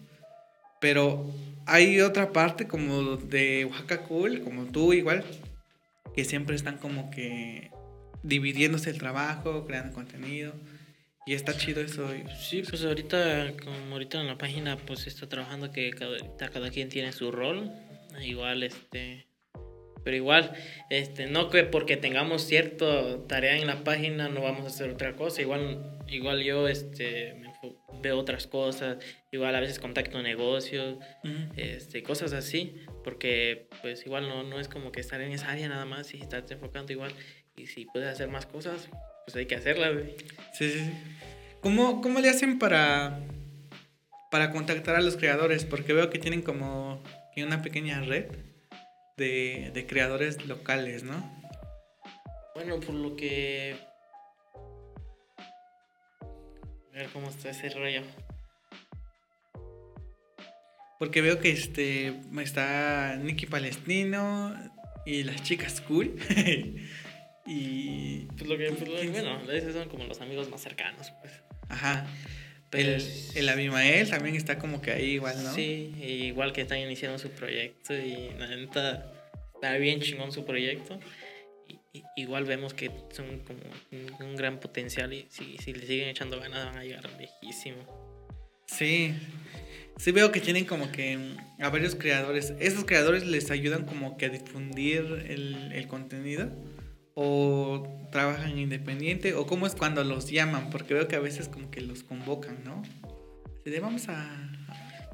Pero hay otra parte como de Oaxaca Cool, como tú igual, que siempre están como que dividiéndose el trabajo, creando contenido. Y está chido eso. Sí, pues ahorita, como ahorita en la página, pues está trabajando que cada, cada quien tiene su rol. Igual, este. Pero igual, este, no que porque tengamos cierta tarea en la página no vamos a hacer otra cosa. Igual, igual yo, este, veo otras cosas. Igual a veces contacto negocios, uh -huh. este, cosas así. Porque, pues igual no, no es como que estar en esa área nada más y estás enfocando igual. Y si puedes hacer más cosas, pues hay que hacerlas, güey. Sí, sí, sí. ¿Cómo, ¿Cómo le hacen para, para contactar a los creadores? Porque veo que tienen como una pequeña red de, de creadores locales, ¿no? Bueno, por lo que... A ver cómo está ese rollo. Porque veo que este está Nicky Palestino y las chicas cool. y pues lo que, pues lo, bueno, esos son como los amigos más cercanos, pues. Ajá. El, el Abimael también está como que ahí igual, ¿no? Sí, igual que están iniciando su proyecto y la neta está bien chingón su proyecto. Y, y, igual vemos que son como un, un, gran potencial y si, si le siguen echando ganas van a llegar lejísimo. Sí, sí veo que tienen como que a varios creadores. ¿Esos creadores les ayudan como que a difundir el, el contenido? O trabajan independiente o cómo es cuando los llaman porque veo que a veces como que los convocan no de vamos a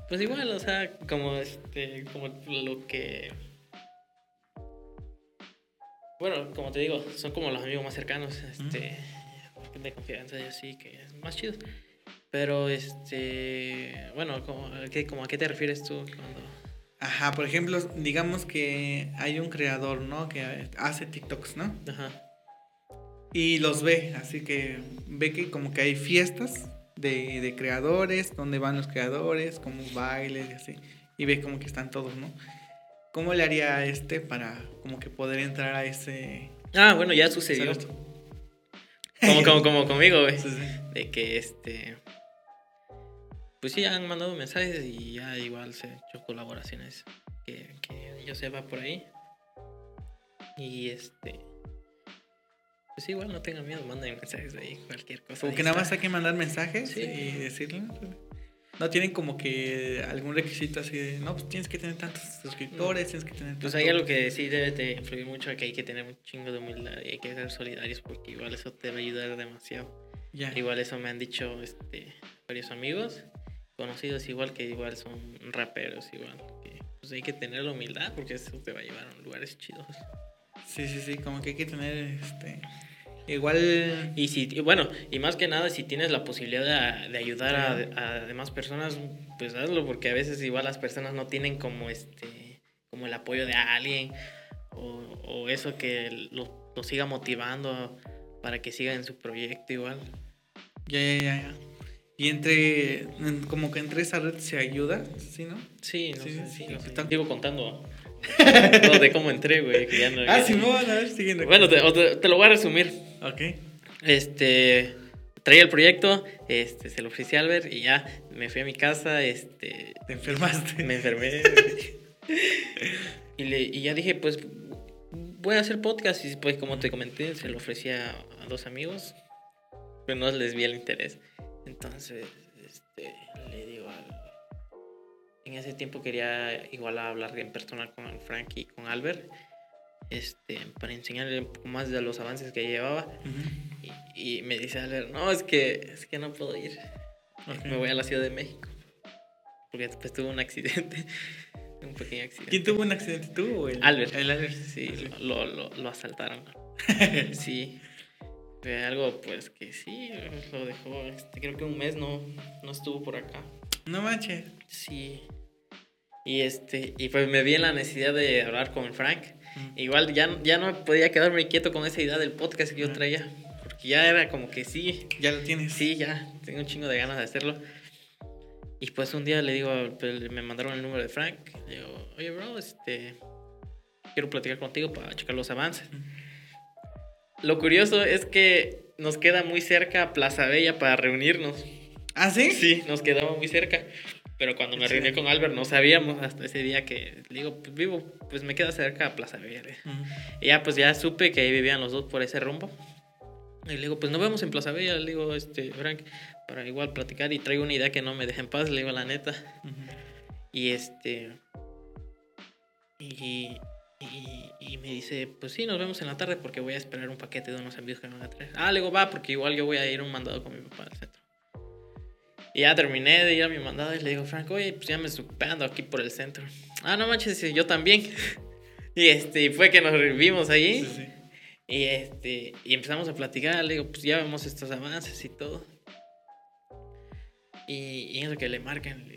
pues igual o sea como este como lo que bueno como te digo son como los amigos más cercanos este de confianza y así que es más chido. Pero este bueno como, como a qué te refieres tú cuando Ajá, por ejemplo, digamos que hay un creador, ¿no? Que hace TikToks, ¿no? Ajá. Y los ve, así que ve que como que hay fiestas de, de creadores, donde van los creadores, como bailes y así. Y ve como que están todos, ¿no? ¿Cómo le haría a este para como que poder entrar a ese... Ah, bueno, ya sucedió. Como, como, como conmigo, güey. Sí, sí. De que este. Pues sí, han mandado mensajes y ya igual se han hecho colaboraciones que, que yo sepa por ahí. Y este. Pues igual no tengan miedo, manden mensajes ahí, cualquier cosa. Como ahí que nada más hay que mandar mensajes Sí. y decirle. No tienen como que algún requisito así de, no, pues tienes que tener tantos suscriptores, tienes que tener Pues tanto- hay algo que sí debe de influir mucho, que hay que tener un chingo de humildad y hay que ser solidarios porque igual eso te va a ayudar demasiado. Ya. Igual eso me han dicho este, varios amigos, conocidos igual que igual son raperos igual. Que, pues hay que tener la humildad porque eso te va a llevar a lugares chidos. Sí, sí, sí, como que hay que tener, este, igual, Y si, y bueno, y más que nada, si tienes la posibilidad de, de ayudar a, a demás personas, pues hazlo, porque a veces igual las personas no tienen como este, como el apoyo de alguien, o, o eso que lo, lo siga motivando para que siga en su proyecto igual. ya, ya, ya, ya. Y entre, en- como que entre esa red se ayuda, ¿sí, no? Sí, no Sí, sé, sí, sí, sí, no Sigo contando. De cómo entré, güey. que ya no- Ah, ya- sí, no, a ver, siguiendo. Bueno, te, o te- te lo voy a resumir. Ok. Este, traía el proyecto, este, se lo ofrecí a Albert y ya me fui a mi casa, este, Te enfermaste. me enfermé. y, le, y ya dije, pues, voy a hacer podcast y pues como te comenté, se lo ofrecí a, a dos amigos, pero no les vi el interés. Entonces, este, le digo al... En ese tiempo quería igual hablar en personal con Frank y con Albert, este, para enseñarle un poco más de los avances que llevaba. Ujú. Y, y me dice Albert, no, es que, es que no puedo ir. Me voy a la Ciudad de México. Porque después tuve un accidente. un pequeño accidente. ¿Quién tuvo un accidente, tú o el Albert. El Albert. Sí, lo, lo, lo asaltaron. sí. Fue algo pues que sí, lo dejó. este, creo que un mes no, no estuvo por acá. No manches. Sí. Y este, y pues me vi en la necesidad de hablar con Frank. Mm. Igual ya, ya no podía quedarme quieto con esa idea del podcast que yo traía. Porque ya era como que sí, Ya lo tienes. Sí, ya, tengo un chingo de ganas de hacerlo. Y pues un día le digo, pues, me mandaron el número de Frank. Le digo, oye, bro, este, quiero platicar contigo para checar los avances. Lo curioso es que nos queda muy cerca Plaza Bella para reunirnos. ¿Ah, sí? Sí, nos quedaba muy cerca. Pero cuando me Sí. reuní con Albert no sabíamos hasta ese día que le digo, pues vivo, pues me queda cerca a Plaza Bella. Y ya pues ya supe que ahí vivían los dos por ese rumbo. Y le digo, pues nos vemos en Plaza Bella, le digo, este, Frank, para igual platicar y traigo una idea que no me deja en paz, le digo la neta. Y este... Y, y, y me dice, pues sí, nos vemos en la tarde porque voy a esperar un paquete de unos envíos que me van a traer. Ah, le digo, va, porque igual yo voy a ir a un mandado con mi papá al centro. Y ya terminé de ir a mi mandado y le digo, Frank, oye, pues ya me estoy ocupando aquí por el centro. Ah, no manches, yo también. y este, fue que nos vimos allí. Sí, sí. Y este, y empezamos a platicar, le digo, pues ya vemos estos avances y todo. Y, y eso que le marcan.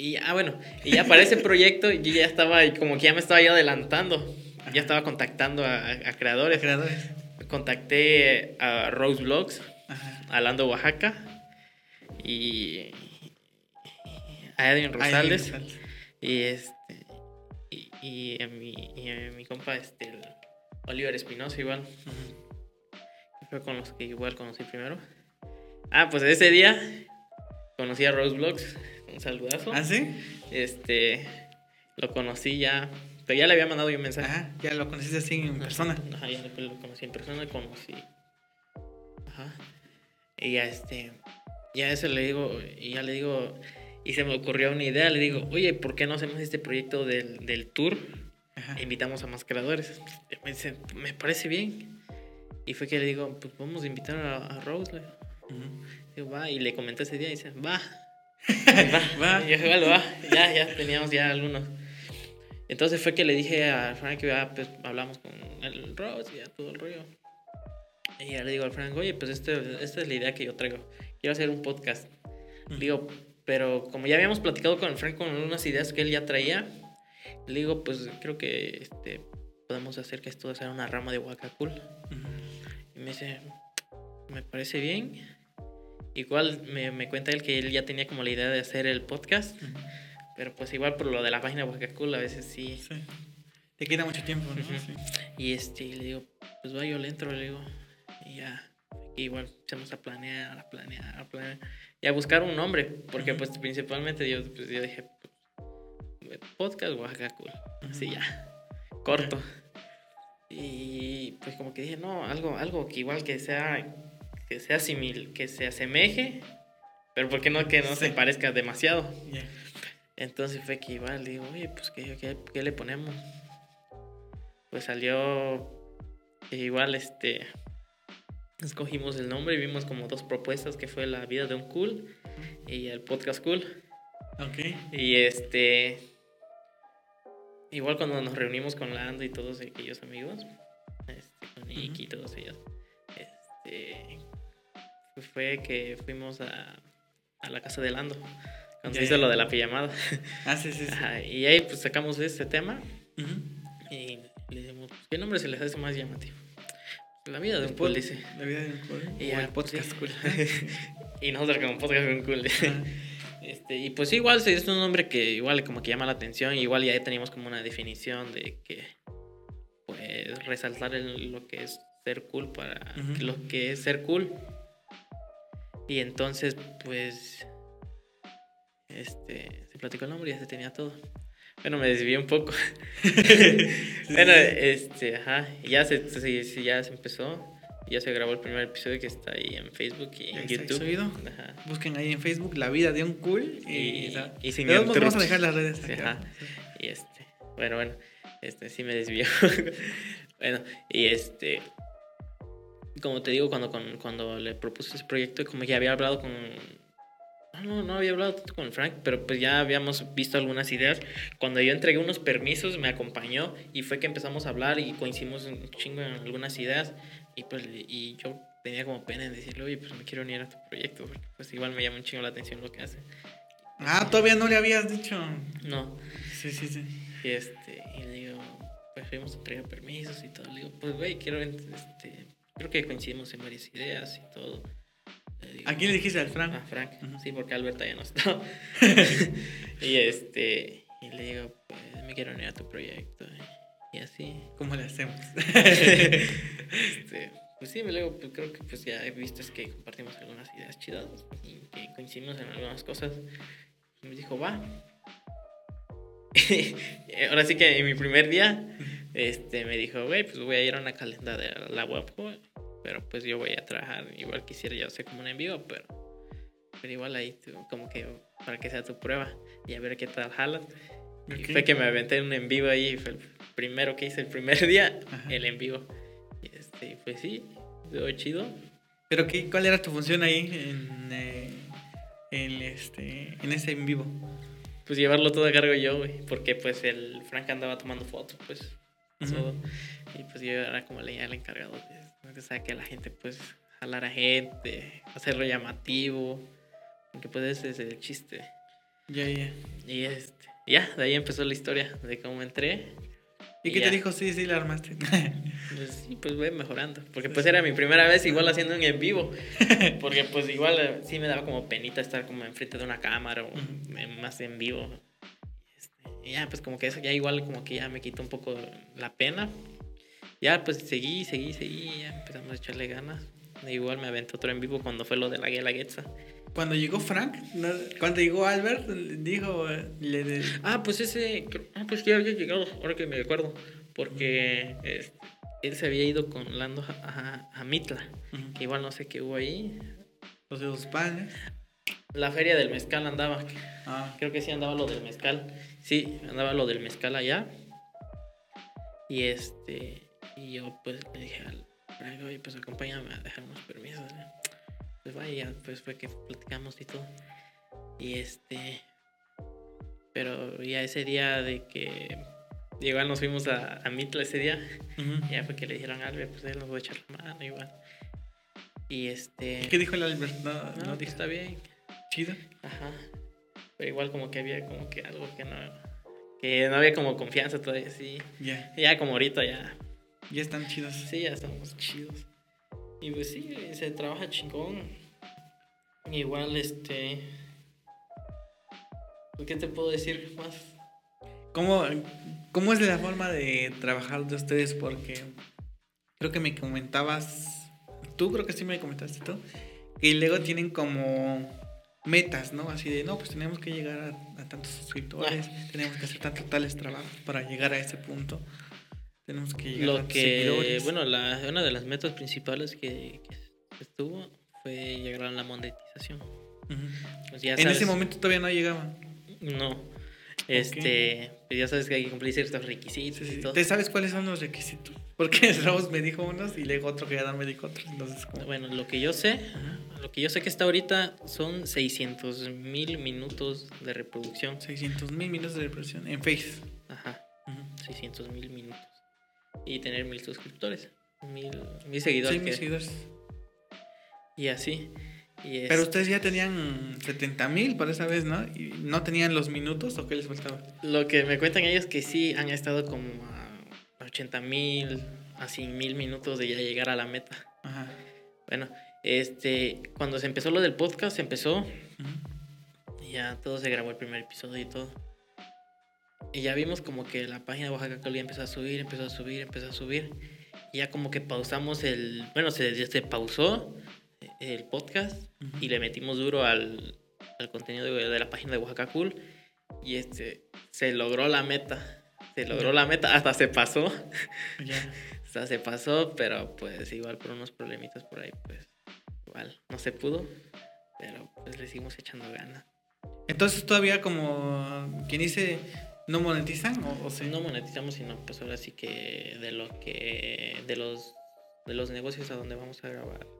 Y, ah, bueno, y ya para ese proyecto yo ya estaba, como que ya me estaba yo adelantando. Ya estaba contactando a, a creadores. Creadores. Contacté a Rose Vlogs, Ajá. a Lando Oaxaca y a Edwin Rosales. Y este. Y, y a mi, y a mi compa, este, el Oliver Espinosa, igual. Fue con los que igual conocí primero. Ah, pues ese día conocí a Rose Vlogs. Saludazo. ¿Ah, sí? Este. Lo conocí ya. Pero ya le había mandado yo un mensaje. Ajá. Ya lo conociste así en persona. Ajá, ya lo conocí en persona, conocí. Ajá. Y ya este. Ya eso le digo. Y ya le digo. Y se me ocurrió una idea. Le digo, oye, ¿por qué no hacemos este proyecto del, del tour? Ajá. invitamos a más creadores. Me dice, me parece bien. Y fue que le digo, pues vamos a invitar a, a Rose. Ujú. digo, va. Y le comenté ese día y dice, va. Va. Yo, "Vale, va. Ya, ya teníamos ya algunos. Entonces fue que le dije a Frank, ya, pues hablamos con el Rose y ya todo el rollo. Y ya le digo al Frank, oye, pues este, esta es la idea que yo traigo. Quiero hacer un podcast. Le digo, pero como ya habíamos platicado con el Frank con unas ideas que él ya traía, le digo, pues creo que este, podemos hacer que esto sea una rama de Huacacul. Ujú. Y me dice, me parece bien. Igual me, me cuenta él que él ya tenía como la idea de hacer el podcast, pero pues igual por lo de la página de Huacacul a veces sí, Sí. Te quita mucho tiempo, ¿no? Ujú. Sí. Y este, y le digo, pues va, yo le entro, le digo, y ya. Y igual empezamos a planear, a planear, a planear. Y a buscar un nombre, porque pues principalmente yo, pues, yo dije, pues, podcast Oaxaca Cool. Así ya, corto. Y pues como que dije, no, algo, algo que igual que sea, que sea simil, que se asemeje, pero ¿por qué no que no se parezca demasiado? Entonces fue que igual digo, oye, pues ¿qué, qué, qué le ponemos? Pues salió que igual este escogimos el nombre y vimos como dos propuestas que fue la vida de un cool y el podcast cool. Ok. Y este igual cuando nos reunimos con Lando y todos aquellos amigos, este, con Iki y todos ellos, este fue que fuimos a, a la casa de Lando. Cuando Ya, se hizo lo de la pijamada. Ah, sí, sí, sí. Ajá, y ahí pues sacamos este tema Ujú. y le dijimos, pues, ¿qué nombre se les hace más llamativo? La vida de un cool, dice. La vida de un cool. Y o ya, el pues, podcast cool. y nosotros como podcast un cool. Este, y pues igual es un nombre que igual como que llama la atención, igual ya teníamos como una definición de que pues resaltar el- lo que es ser cool para Ujú. lo que es ser cool. Y entonces pues este se platicó el nombre y ya se tenía todo. Bueno, me desvié un poco. bueno, este, ajá, ya se, ya se empezó. Ya se grabó el primer episodio que está ahí en Facebook y en YouTube. subido. Ajá. Busquen ahí en Facebook la vida de un cool. Y, Y- y sin modos, vamos a dejar las redes Sí, ajá. Y este, bueno, bueno, este sí me desvió. bueno, y este, como te digo, cuando, con- cuando le propuse ese proyecto, como que había hablado con. No, no, no había hablado tanto con Frank, pero pues ya habíamos visto algunas ideas. Cuando yo entregué unos permisos, me acompañó y fue que empezamos a hablar y coincidimos un chingo en algunas ideas. Y pues y yo tenía como pena en decirle, oye, pues me quiero unir a tu proyecto, porque pues igual me llama un chingo la atención lo que hace. Ah, todavía no le habías dicho. No, Sí, sí, sí. Y este, y le digo, pues fuimos a entregar permisos y todo. Le digo, pues güey, quiero, este, creo que coincidimos en varias ideas y todo. Digo, ¿A quién le dijiste al Frank? A Frank, Ujú. sí, porque Alberta ya no está. y este, y le digo, pues me quiero unir a tu proyecto. Y así. ¿Cómo le hacemos? Este, pues sí, me luego, pues creo que pues ya he visto es que compartimos algunas ideas chidas y que coincidimos en algunas cosas. Y me dijo, va. Ahora sí que en mi primer día, este, me dijo, güey, pues voy a ir a una calenda de la web, pero pues yo voy a trabajar. Igual quisiera yo hacer como un en vivo, pero, pero igual ahí tú, como que para que sea tu prueba y a ver qué tal jalas. Y Ok. fue que me aventé un en vivo ahí, fue el primero que hice el primer día, Ajá. el en vivo. Y este, pues sí, estuvo chido. ¿Pero qué, cuál era tu función ahí en, eh, en, este, en ese en vivo? Pues llevarlo todo a cargo yo, güey, porque pues el Frank andaba tomando fotos, pues. Todo. Y pues yo era como el, el encargado de, de saber que la gente, pues, jalar a gente, hacerlo llamativo, porque pues ese es el chiste. Ya, ya. Y este, ya, de ahí empezó la historia de cómo entré. ¿Y Y qué te ya. dijo? Sí, sí, la armaste. Pues sí, pues voy mejorando. Porque pues era mi primera vez igual haciendo un en vivo. Porque pues igual eh, sí me daba como penita estar como enfrente de una cámara o más en vivo. Y ya pues como que eso ya igual como que ya me quitó un poco la pena. Ya pues seguí, seguí, seguí. Ya empezamos a echarle ganas. E igual me aventó otro en vivo cuando fue lo de la Guelaguetza. Cuando llegó Frank, ¿no? cuando llegó Albert, dijo, le Ah, pues ese. Ah, pues ya había llegado, ahora que me acuerdo. Porque este, él se había ido con Lando a, a- a Mitla. Ujú. Que igual no sé qué hubo ahí. los de los panes. La feria del mezcal andaba. Ah, Creo que sí andaba lo del mezcal. Sí, andaba lo del mezcal allá. Y este. Y yo pues le dije al Frank, oye, pues acompáñame a dejar unos permisos. ¿no? Pues vaya, pues fue que platicamos y todo. Y este. Pero ya ese día de que. Igual nos fuimos a, a Mitla ese día. Ya fue que le dijeron a Albert, pues él nos va a echar la mano igual. Y este. ¿Y qué dijo el Albert? No, No, no dijo. está bien. Chido. Ajá. Pero igual como que había como que algo que no... Que no había como confianza todavía, sí. Ya, Ya como ahorita ya... ya están chidos. Sí, ya estamos chidos. Y pues sí, se trabaja chingón. Igual este... pues, ¿Qué te puedo decir más? ¿Cómo, ¿Cómo es la forma de trabajar de ustedes? Porque creo que me comentabas, tú creo que sí me comentaste tú, y luego tienen como metas, ¿no? Así de, no, pues tenemos que llegar a, tantos suscriptores, ah. tenemos que hacer tantos tales trabajos para llegar a ese punto. Tenemos que llegar Lo a que, bueno, la, una de las metas principales que, estuvo fue llegar a la monetización. Pues en ese momento todavía no llegaba. No. Este, pues ya sabes que hay que cumplir ciertos requisitos y todo. ¿Te sabes cuáles son los requisitos? Porque Ramos me dijo unos y luego otro que ya me dijo otros. Entonces, Bueno, lo que yo sé, lo que yo sé que está ahorita son 600 mil minutos de reproducción. 600 mil minutos de reproducción en Face. Ajá. 600 mil minutos. Y tener mil suscriptores. Mil, mil seguidores. Sí, mil seguidores. Y así. Pero ustedes ya tenían 70 mil por esa vez, ¿no? ¿Y no tenían los minutos o qué les faltaba? Lo que me cuentan ellos que sí han estado como a 80 mil, a 100 mil minutos de ya llegar a la meta. Ajá. Bueno, este, cuando se empezó lo del podcast, se empezó. Y ya todo se grabó el primer episodio y todo. Y ya vimos como que la página de Oaxaca Cali empezó a subir, empezó a subir, empezó a subir. Y ya como que pausamos el. Bueno, se, se pausó el podcast y le metimos duro al, al contenido de, la página de Oaxaca Cool. Y este, se logró la meta. Se logró la meta, hasta se pasó. Ya. hasta se pasó, pero pues igual por unos problemitas por ahí, pues igual no se pudo. Pero pues le seguimos echando ganas. Entonces todavía como quien dice, ¿no monetizan? ¿O, o No monetizamos, sino pues ahora sí que de lo que, de los, de los negocios a donde vamos a grabar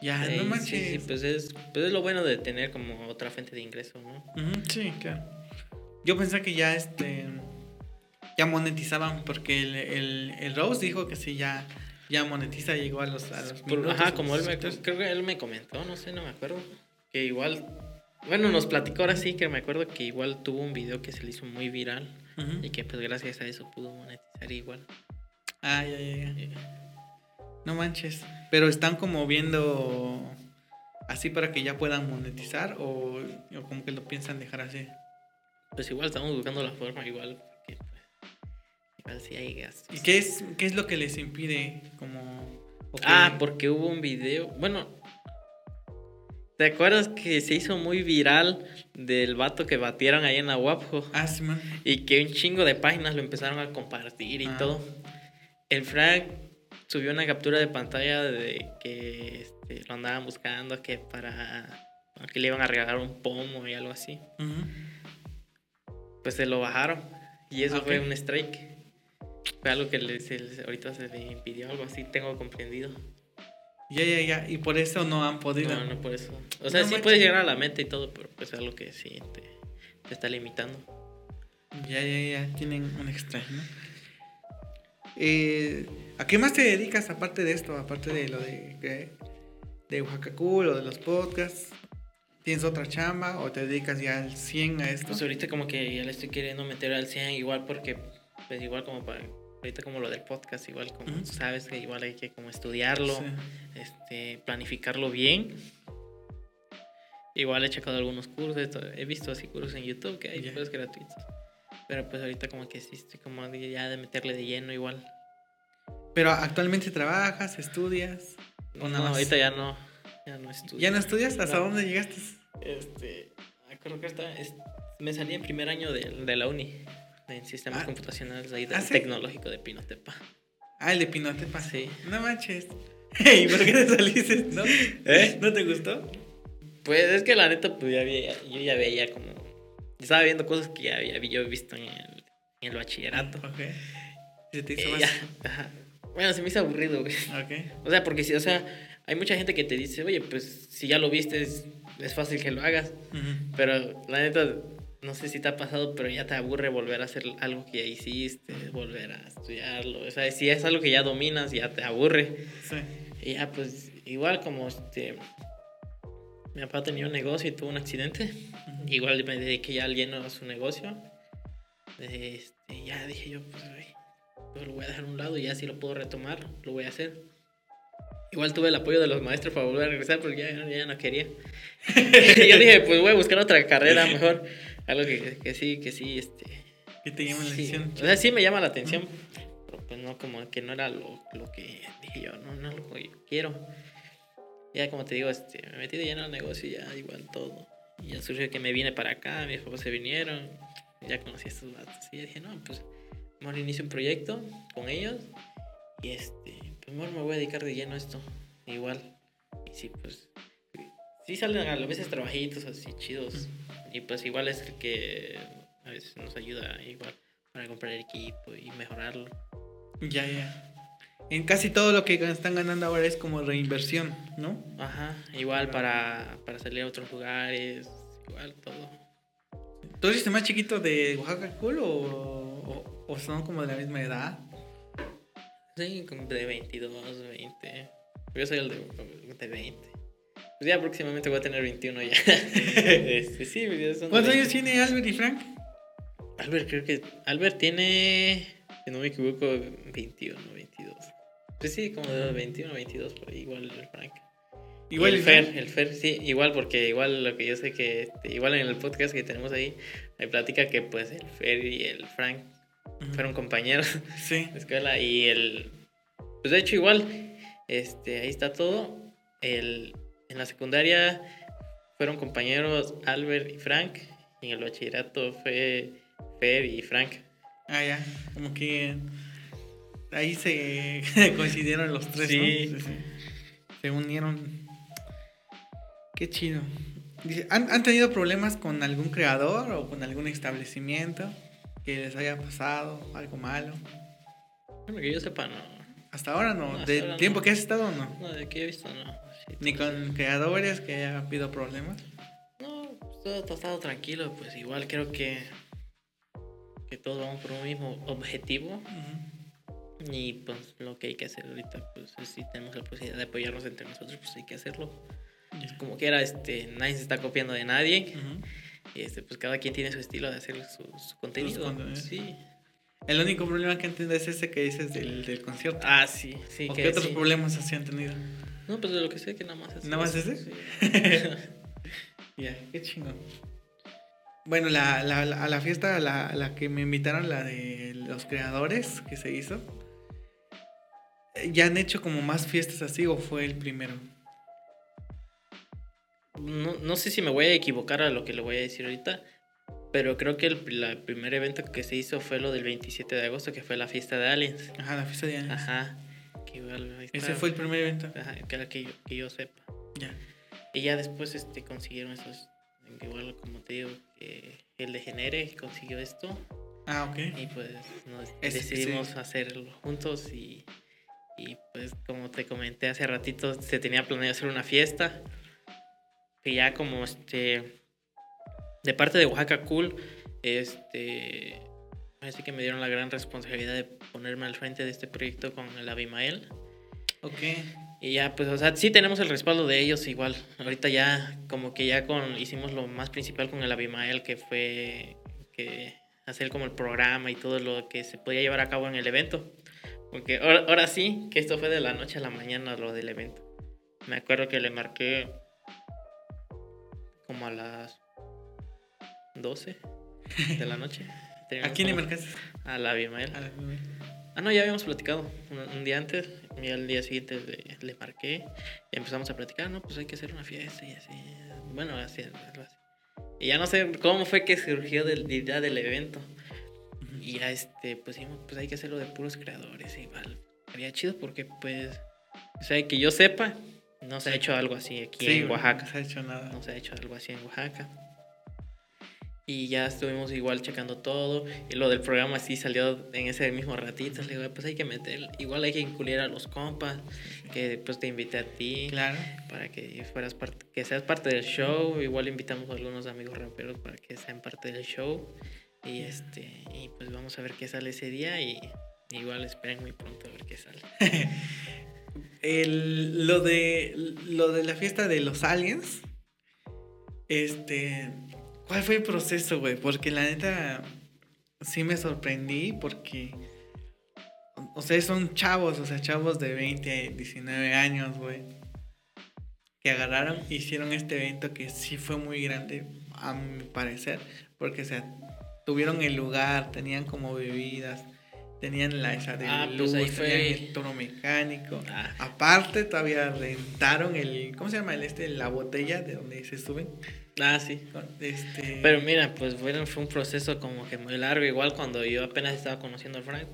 ya, no manches. Sí, pues es, pues es lo bueno de tener como otra fuente de ingreso, ¿no? sí, claro. Yo pensé que ya este ya monetizaban porque el, el, el Rose dijo que sí ya ya monetiza llegó a los, a los minutos, Ajá, como él me, creo que él me comentó, no sé, no me acuerdo, que igual bueno, nos platicó ahora sí que me acuerdo que igual tuvo un video que se le hizo muy viral y que pues gracias a eso pudo monetizar igual. Ah, ya, ya, ya. No manches. Pero están como viendo así para que ya puedan monetizar o, como que lo piensan dejar así. Pues igual estamos buscando la forma, igual. Porque, pues, igual sí hay gastos. ¿Y qué es, qué es lo que les impide como... Ah, porque hubo un video. Bueno, ¿Te acuerdas que se hizo muy viral del vato que batieron ahí en Aguapjo? Ah, sí, man. Y que un chingo de páginas lo empezaron a compartir y ah. todo. El Frank subió una captura de pantalla de que este, lo andaban buscando que para que le iban a regalar un pomo y algo así. Pues se lo bajaron y eso fue un strike. Fue algo que ahorita se le impidió, algo así, tengo comprendido. Ya, ya, ya. Y por eso no han podido. No, no por eso. O sea, sí puedes llegar a la meta y todo, pero pues es algo que sí te, está limitando. Ya, ya, ya. Tienen un strike, ¿no? Eh, ¿A qué más te dedicas aparte de esto? Aparte de lo de, de, Oaxaca Cool o de los podcasts. ¿Tienes otra chamba o te dedicas ya al 100 a esto? Pues ahorita como que ya le estoy queriendo meter al 100 igual porque, pues igual como para, ahorita como lo del podcast, igual como sabes que igual hay que como estudiarlo, este, planificarlo bien. Igual he checado algunos cursos, he visto así cursos en YouTube que hay cursos gratuitos. Pero pues ahorita como que sí estoy como ya de meterle de lleno igual. Pero actualmente trabajas, estudias. ¿o no, ahorita ya no. Ya no estudio. ¿Ya no estudias? ¿Hasta dónde llegaste? Este. Creo que está, me salí en primer año de, de la uni. En sistemas ah. computacionales ahí del ¿Ah, tecnológico de Pinotepa. Ah, el de Pinotepa. Sí. No manches. ¿Y por qué te saliste? ¿No? ¿Eh? ¿No te gustó? Pues es que la neta, pues ya veía, yo ya veía como. Estaba viendo cosas que ya había yo visto en el, en el bachillerato. Ok. ¿Se te hizo más? Bueno, se me hizo aburrido, güey. O sea, porque si, o sea, hay mucha gente que te dice, oye, pues si ya lo viste, es, fácil que lo hagas. Pero la neta, no sé si te ha pasado, pero ya te aburre volver a hacer algo que ya hiciste, volver a estudiarlo. O sea, si es algo que ya dominas, ya te aburre. Sí. Y ya, pues, igual como este. Mi papá tenía un negocio y tuvo un accidente. Igual me dediqué ya al lleno a su negocio. Este, ya dije yo, pues, güey lo voy a dejar a un lado y ya si lo puedo retomar, lo voy a hacer. Igual tuve el apoyo de los maestros para volver a regresar porque ya, ya no quería. yo dije, pues voy a buscar otra carrera mejor. Algo que, que sí, que sí, este, Que te llama la Sí, atención. O sea, sí me llama la atención, pero pues no, como que no era lo, lo que dije yo, no, no es lo que yo quiero. Ya como te digo, este, me metí de lleno al negocio y ya igual todo. Y ya surgió que me vine para acá, mis papás se vinieron, ya conocí a estos vatos. Y ya dije, no, pues mejor inicio un proyecto con ellos y este, pues mejor me voy a dedicar de lleno a esto. Igual. Y sí, pues, sí salen a veces trabajitos así chidos. Y pues igual es el que a veces nos ayuda igual para comprar equipo y mejorarlo. Ya, ya. En casi todo lo que están ganando ahora es como reinversión, ¿no? Ajá, igual para, para salir a otros lugares, igual todo. ¿Tú eres el más chiquito de Oaxaca Cool o, o, o son como de la misma edad? Sí, como de 22, 20. Yo soy el de, de 20. Pues ya próximamente voy a tener 21 ya. este, sí, ya son ¿Cuántos 20. años tiene Albert y Frank? Albert, creo que. Albert tiene, si no me equivoco, 21, 22. Pues sí, como de 21, 22, por ahí, igual el Frank. Igual Y el Fer, el Fer, sí, igual, porque igual lo que yo sé que, este, igual en el podcast que tenemos ahí, me platica que pues el Fer y el Frank. Fueron compañeros Sí. de escuela y el, pues de hecho igual, este, ahí está todo. El, en la secundaria fueron compañeros Albert y Frank, y en el bachillerato fue Fer y Frank. Ah, ya. Como que ahí se coincidieron los tres, Sí. ¿no? Se unieron. Qué chido. Dice, ¿han, han tenido problemas con algún creador o con algún establecimiento que les haya pasado algo malo? Bueno, que yo sepa, no. Hasta ahora no. No, hasta ¿De ahora tiempo no. que has estado no? No, de que he visto, no. Sí, Ni con creadores que haya habido problemas. No, pues, todo, todo ha estado tranquilo, pues igual creo que, que todos vamos por un mismo objetivo Ujú. y pues lo que hay que hacer ahorita, pues es si tenemos la posibilidad de apoyarnos entre nosotros, pues hay que hacerlo. Ya. Como que era, este, nadie se está copiando de nadie Ujú. Y este, pues cada quien tiene su estilo de hacer su, su contenido. Sí. El único problema que han tenido es ese que dices del, del concierto. Ah, sí, sí. ¿O que qué otros sí. problemas así han tenido? No, pues de lo que sé que nada más es ¿Nada más ese? sí. Ya, qué chingón. Bueno, la, la, la- a la fiesta a la, la que me invitaron, la de los creadores que se hizo, eh, ¿ya han hecho como más fiestas así o fue el primero? No, no sé si me voy a equivocar a lo que le voy a decir ahorita, pero creo que el, la- primer evento que se hizo fue lo del 27 de agosto, que fue la fiesta de Aliens. Ajá, la fiesta de años. Ajá. Que igual Ese fue el primer evento. Ajá, que que yo, que yo sepa. Ya. Y ya después este, consiguieron esos. Igual, como te digo, que el de Genere consiguió esto. Ah, ok. Y pues nos que decidimos sí. hacerlo juntos. Y, y pues, como te comenté hace ratito, se tenía planeado hacer una fiesta. Que ya, como este. De parte de Oaxaca Cool, este. Así que me dieron la gran responsabilidad de ponerme al frente de este proyecto con el Abimael. Ok. Y ya, pues, o sea, sí tenemos el respaldo de ellos igual. Ahorita ya, como que ya con, hicimos lo más principal con el Abimael, que fue que hacer como el programa y todo lo que se podía llevar a cabo en el evento. Porque ahora, ahora sí, que esto fue de la noche a la mañana lo del evento. Me acuerdo que le marqué como a las 12 de la noche. ¿A quién le marcaste? A la Abimael. A la- Ah, no, ya habíamos platicado un, un día antes y al día siguiente le, le marqué y empezamos a platicar, no, pues hay que hacer una fiesta y así. Bueno, así, algo así. Y ya no sé cómo fue que surgió de la idea del evento. Y ya, este, pues dijimos, pues hay que hacerlo de puros creadores, igual. Sería chido porque, pues, o sea, que yo sepa, no se ha hecho algo así aquí Sí, en Oaxaca. No se ha hecho nada. No se ha hecho algo así en Oaxaca. Y ya estuvimos igual checando todo. Y lo del programa sí salió en ese mismo ratito. Le digo, pues hay que meter, igual hay que incluir a los compas. Que después te invité a ti. Claro. Para que fueras parte, que seas parte del show. Igual invitamos a algunos amigos raperos para que sean parte del show. Y este, y pues vamos a ver qué sale ese día. Y igual esperen muy pronto a ver qué sale. El, lo de lo de la fiesta de los aliens. Este. ¿Cuál fue el proceso, güey? Porque la neta. Sí me sorprendí porque. O sea, son chavos, o sea, chavos de 20, 19 años, güey. Que agarraron, hicieron este evento que sí fue muy grande, a mi parecer. Porque, o sea, tuvieron el lugar, tenían como bebidas, tenían la esa de Ah, luz, pues ahí tenían fue- el toro mecánico. Ah. Aparte todavía rentaron el, ¿cómo se llama el este? La botella de donde se suben. Ah, sí. Este, Pero mira, pues bueno, fue un proceso como que muy largo, igual cuando yo apenas estaba conociendo al Frank.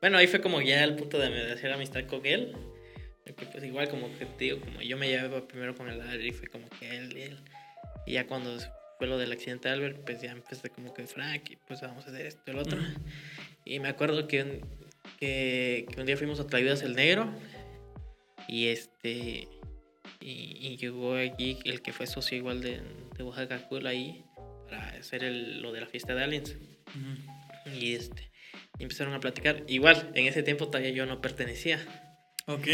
Bueno, ahí fue como ya el punto de de hacer amistad con él. Pues igual como que te digo, como yo me llevaba primero con el y fue como que él, él. Y ya cuando fue lo del accidente de Albert, pues ya empecé como que Frank y pues vamos a hacer esto y el otro. Ujú. Y me acuerdo que un, que, que un día fuimos a Tlayudas el Negro y este y, y llegó allí el que fue socio igual de, de Oaxaca Cool ahí para hacer el- lo de la fiesta de aliens y este y empezaron a platicar igual en ese tiempo todavía yo no pertenecía Ok.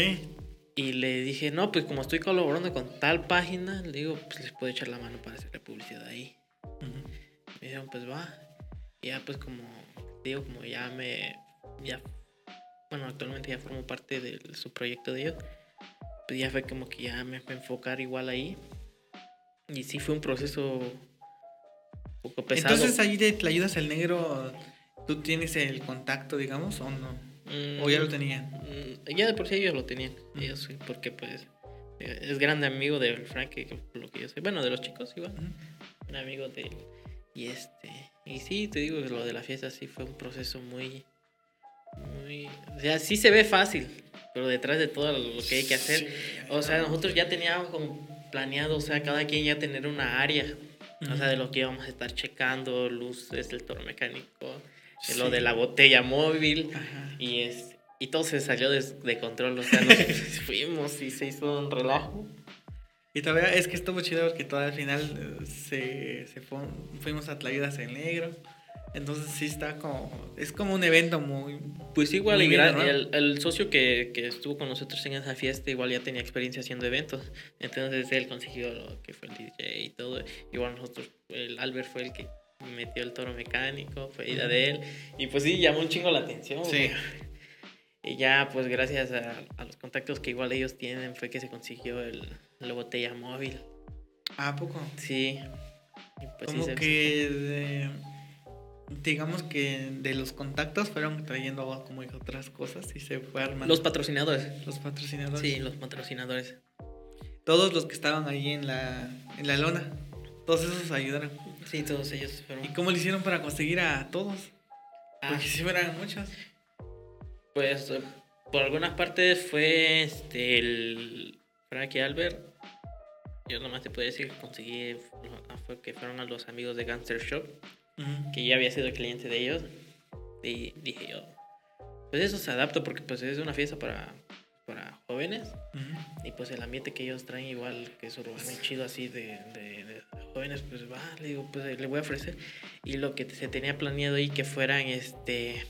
y le dije no pues como estoy colaborando con tal página le digo pues les puedo echar la mano para hacerle publicidad ahí Ujú. me dijeron, pues va. Y ya pues como digo, como ya me ya bueno, actualmente ya formo parte de su proyecto de ellos. Pues ya fue como que ya me fue a enfocar igual ahí. Y sí fue un proceso un poco pesado. Entonces ahí de te ayudas el negro, ¿tú tienes el contacto, digamos, o no? Mm, ¿O ya lo tenían? mm, Ya de por sí ellos lo tenían. Mm. Ellos sí, porque pues eh, es grande amigo de Frank, que lo que yo sé. Bueno, de los chicos igual. Ujú. un amigo de él. Y este, y sí, te digo que lo de la fiesta sí fue un proceso muy, muy, o sea, sí se ve fácil, pero detrás de todo lo que hay que hacer, Sí. o sea, nosotros ya teníamos como planeado, o sea, cada quien ya tener una área, o sea, de lo que íbamos a estar checando, luces, el toro mecánico, eh, lo Sí. de la botella móvil, Ajá. y es, y todo se salió de, de control, o sea, nos fuimos y se hizo un relajo. Y todavía es que estuvo chido porque todo al final eh, se, se fue- fuimos a Tlayudas el Negro. Entonces sí está como, es como un evento muy... Pues igual, Muy y bien, gra- ¿no? el, el socio que, que estuvo con nosotros en esa fiesta igual ya tenía experiencia haciendo eventos. Entonces él consiguió lo que fue el DJ y todo. Igual nosotros, el Albert fue el que metió el toro mecánico, fue idea de él. Y pues sí, llamó un chingo la atención. Sí. Y ya, pues gracias a, a los contactos que igual ellos tienen, fue que se consiguió el, la botella móvil. ¿A poco? Sí. Pues como que de- digamos que de los contactos fueron trayendo como otras cosas y se fue armando. Los patrocinadores. los patrocinadores. Sí, los patrocinadores. Todos los que estaban ahí en la, en la lona. Todos esos ayudaron. Sí, todos ellos fueron. ¿Y cómo le hicieron para conseguir a todos? Ah, Porque si fueran muchos. Pues por algunas partes fue este el Frankie Albert. Yo nomás te puedo decir que conseguí ah, fue que fueron a los amigos de Gangster Shop, que ya había sido cliente de ellos. Y dije yo, pues eso se adapta porque pues es una fiesta para, para jóvenes. Y pues el ambiente que ellos traen igual, que es urbano y chido así de, de- de jóvenes, pues va, le digo, pues le voy a ofrecer. Y lo que se tenía planeado ahí que fueran este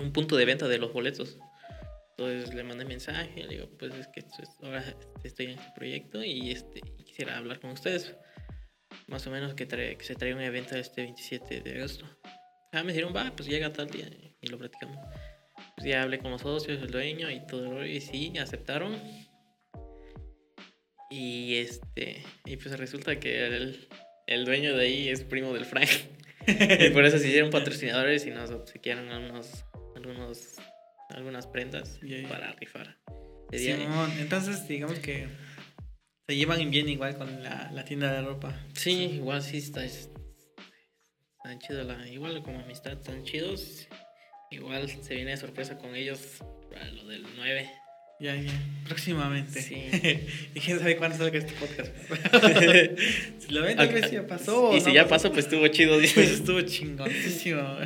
un punto de venta de los boletos. Entonces le mandé mensaje, le digo, pues es que ahora estoy en este proyecto y este quisiera hablar con ustedes. Más o menos que, trae- que se trae un evento este 27 de agosto. Ah, me dijeron, va, pues llega tal día y lo platicamos. Pues ya hablé con los socios, el dueño y todo, y sí, aceptaron. Y este, y pues resulta que el, el dueño de ahí es primo del Frank. y por eso se hicieron patrocinadores y nos obsequiaron algunos, algunos, algunas prendas ya. para rifar. Ese día- Simón, entonces digamos que se llevan bien igual con la, la tienda de ropa. Sí, igual sí está. es- Están chidos, la, igual como amistad, están chidos. Igual se viene de sorpresa con ellos para lo del 9. Ya, ya. Próximamente. Sí. y quién sabe cuándo salga este podcast. si lo ven, tal vez ya pasó. Y si no ya pasó, pues estuvo chido. Pues estuvo chingonísimo.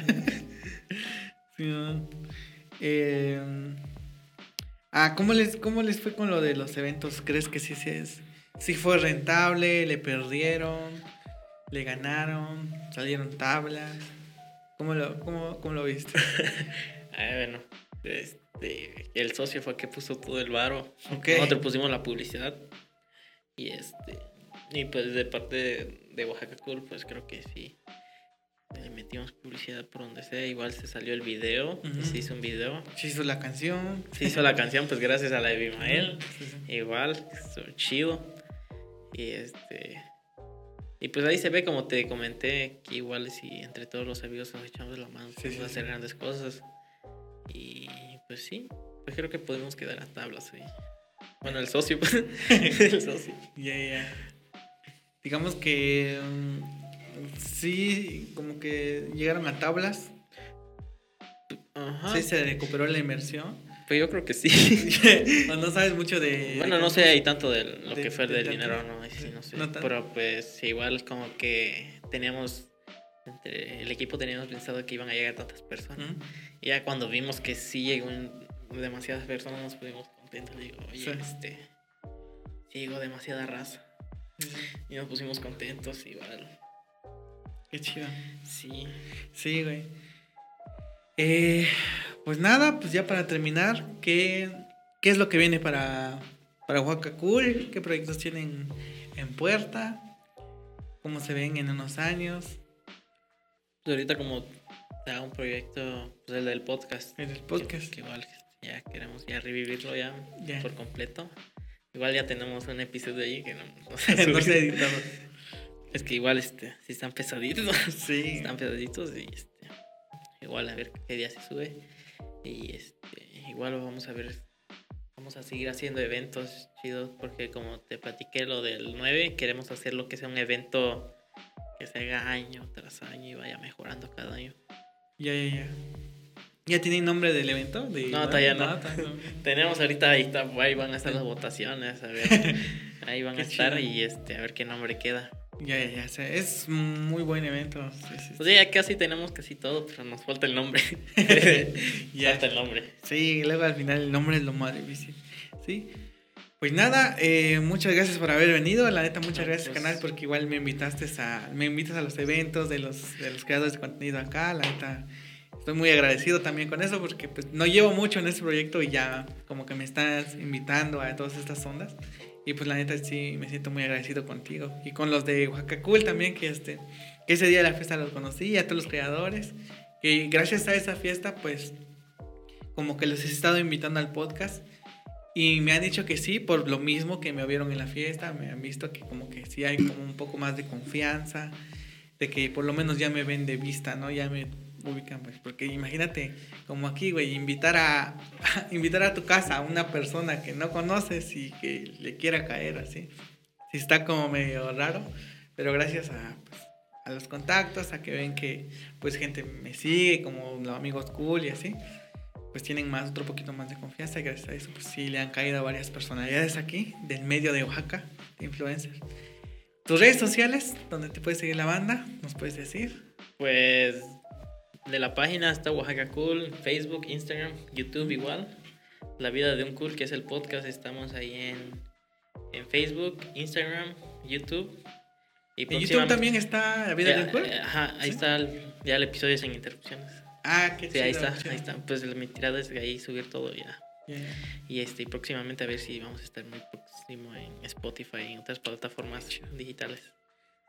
Sí, ¿no? Eh, ah, ¿cómo les, ¿cómo les fue con lo de los eventos? ¿Crees que sí, sí, es, sí fue rentable? ¿Le perdieron? ¿Le ganaron? ¿Salieron tablas? ¿Cómo lo, cómo, cómo lo viste? Ah, bueno, este, el socio fue el que puso todo el varo. Ok. Nosotros pusimos la publicidad. Y este, y pues de parte de, de Oaxaca Cool, pues creo que sí. Le metimos publicidad por donde sea. Igual se salió el video. Se hizo un video. Se hizo la canción. Se hizo la canción, pues gracias a la de Bimael. Sí, sí. Igual, estuvo chido. Y este. Y pues ahí se ve, como te comenté, que igual si entre todos los amigos nos echamos la mano, podemos hacer grandes cosas. Y pues sí, pues creo que podemos quedar a tablas. Bueno, el socio, pues. el socio. Ya, ya. Digamos que mm, sí, como que llegaron a tablas. Ajá. Sí, se recuperó la inversión. Pues yo creo que sí. no, sabes mucho de. Bueno, no sé ahí tanto de lo que fue del dinero, no, sí, no sé. Pero pues igual como que teníamos. Entre el equipo teníamos pensado que iban a llegar tantas personas. Y ya cuando vimos que sí llegó demasiadas personas, nos pudimos contentos. Digo, oye, este. Sí llegó demasiada raza. Y nos pusimos contentos, igual. Qué chido. Sí. Sí, güey. Eh, pues nada, pues ya para terminar, ¿qué, qué es lo que viene para, para Oaxaca Cool? ¿Qué proyectos tienen en puerta? ¿Cómo se ven en unos años? Pues ahorita como da un proyecto, pues el del podcast. El del podcast. Que, igual ya queremos ya revivirlo ya, por completo. Igual ya tenemos un episodio ahí que no, no, se editado. Es que igual este, si están pesaditos. Sí. Están pesaditos y este, igual a ver qué día se sube. Y este, igual vamos a ver, vamos a seguir haciendo eventos chidos porque como te platiqué lo del 9, queremos hacer lo que sea un evento que se haga año tras año y vaya mejorando cada año. Ya, ya, ya. ¿Ya tiene nombre del evento? no, todavía no. Tenemos ahorita, ahí, está, ahí van a estar las votaciones, a ver. ahí van a estar y este, a ver qué nombre queda. Ya, ya, ya. Es muy buen evento. Pues ya casi tenemos casi todo, pero nos falta el nombre. ya. Falta el nombre. Sí, luego al final el nombre es lo más difícil. Sí. Pues nada, eh, muchas gracias por haber venido. La neta, muchas gracias, pues canal, porque igual me invitaste a, me invitas a los eventos de los, de los creadores de contenido acá. La neta, estoy muy agradecido también con eso, porque pues no llevo mucho en este proyecto y ya como que me estás invitando a todas estas ondas. Y pues la neta sí me siento muy agradecido contigo. Y con los de Oaxaca Cool también, que, este, que ese día de la fiesta los conocí, a todos los creadores. Y gracias a esa fiesta, pues como que los he estado invitando al podcast. Y me han dicho que sí, por lo mismo que me vieron en la fiesta, me han visto que como que sí hay como un poco más de confianza, de que por lo menos ya me ven de vista, ¿no? Ya me porque imagínate, como aquí, güey, invitar a, invitar a tu casa a una persona que no conoces y que le quiera caer así. Sí está como medio raro, pero gracias a, pues, a los contactos, a que ven que pues gente me sigue, como los amigos cool y así, pues tienen más, otro poquito más de confianza y gracias a eso pues sí le han caído a varias personalidades aquí, del medio de Oaxaca, de influencers. Tus redes sociales, donde te puedes seguir la banda, nos puedes decir. Pues de la página está Oaxaca Cool, Facebook, Instagram, YouTube igual. La vida de un cool, que es el podcast, estamos ahí en, en Facebook, Instagram, YouTube. Y ¿En YouTube también está La vida de un cool? Eh, ajá, ahí está ya el episodio sin interrupciones. Ah, qué sí, ahí está, ahí está. Pues mi tirada es ahí subir todo ya. Y este, próximamente a ver si vamos a estar muy próximo en Spotify y en otras plataformas digitales.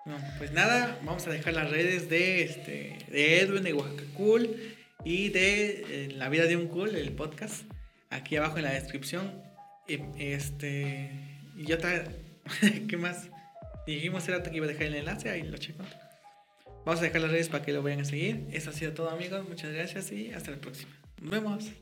No, pues nada, vamos a dejar las redes de, este, de Edwin de Oaxaca Cool y de eh, La vida de un cool, el podcast, aquí abajo en la descripción. Este, y otra, ¿qué más? Dijimos era que iba a dejar el enlace, ahí lo checo. Vamos a dejar las redes para que lo vayan a seguir. Eso ha sido todo amigos, muchas gracias y hasta la próxima. Nos vemos.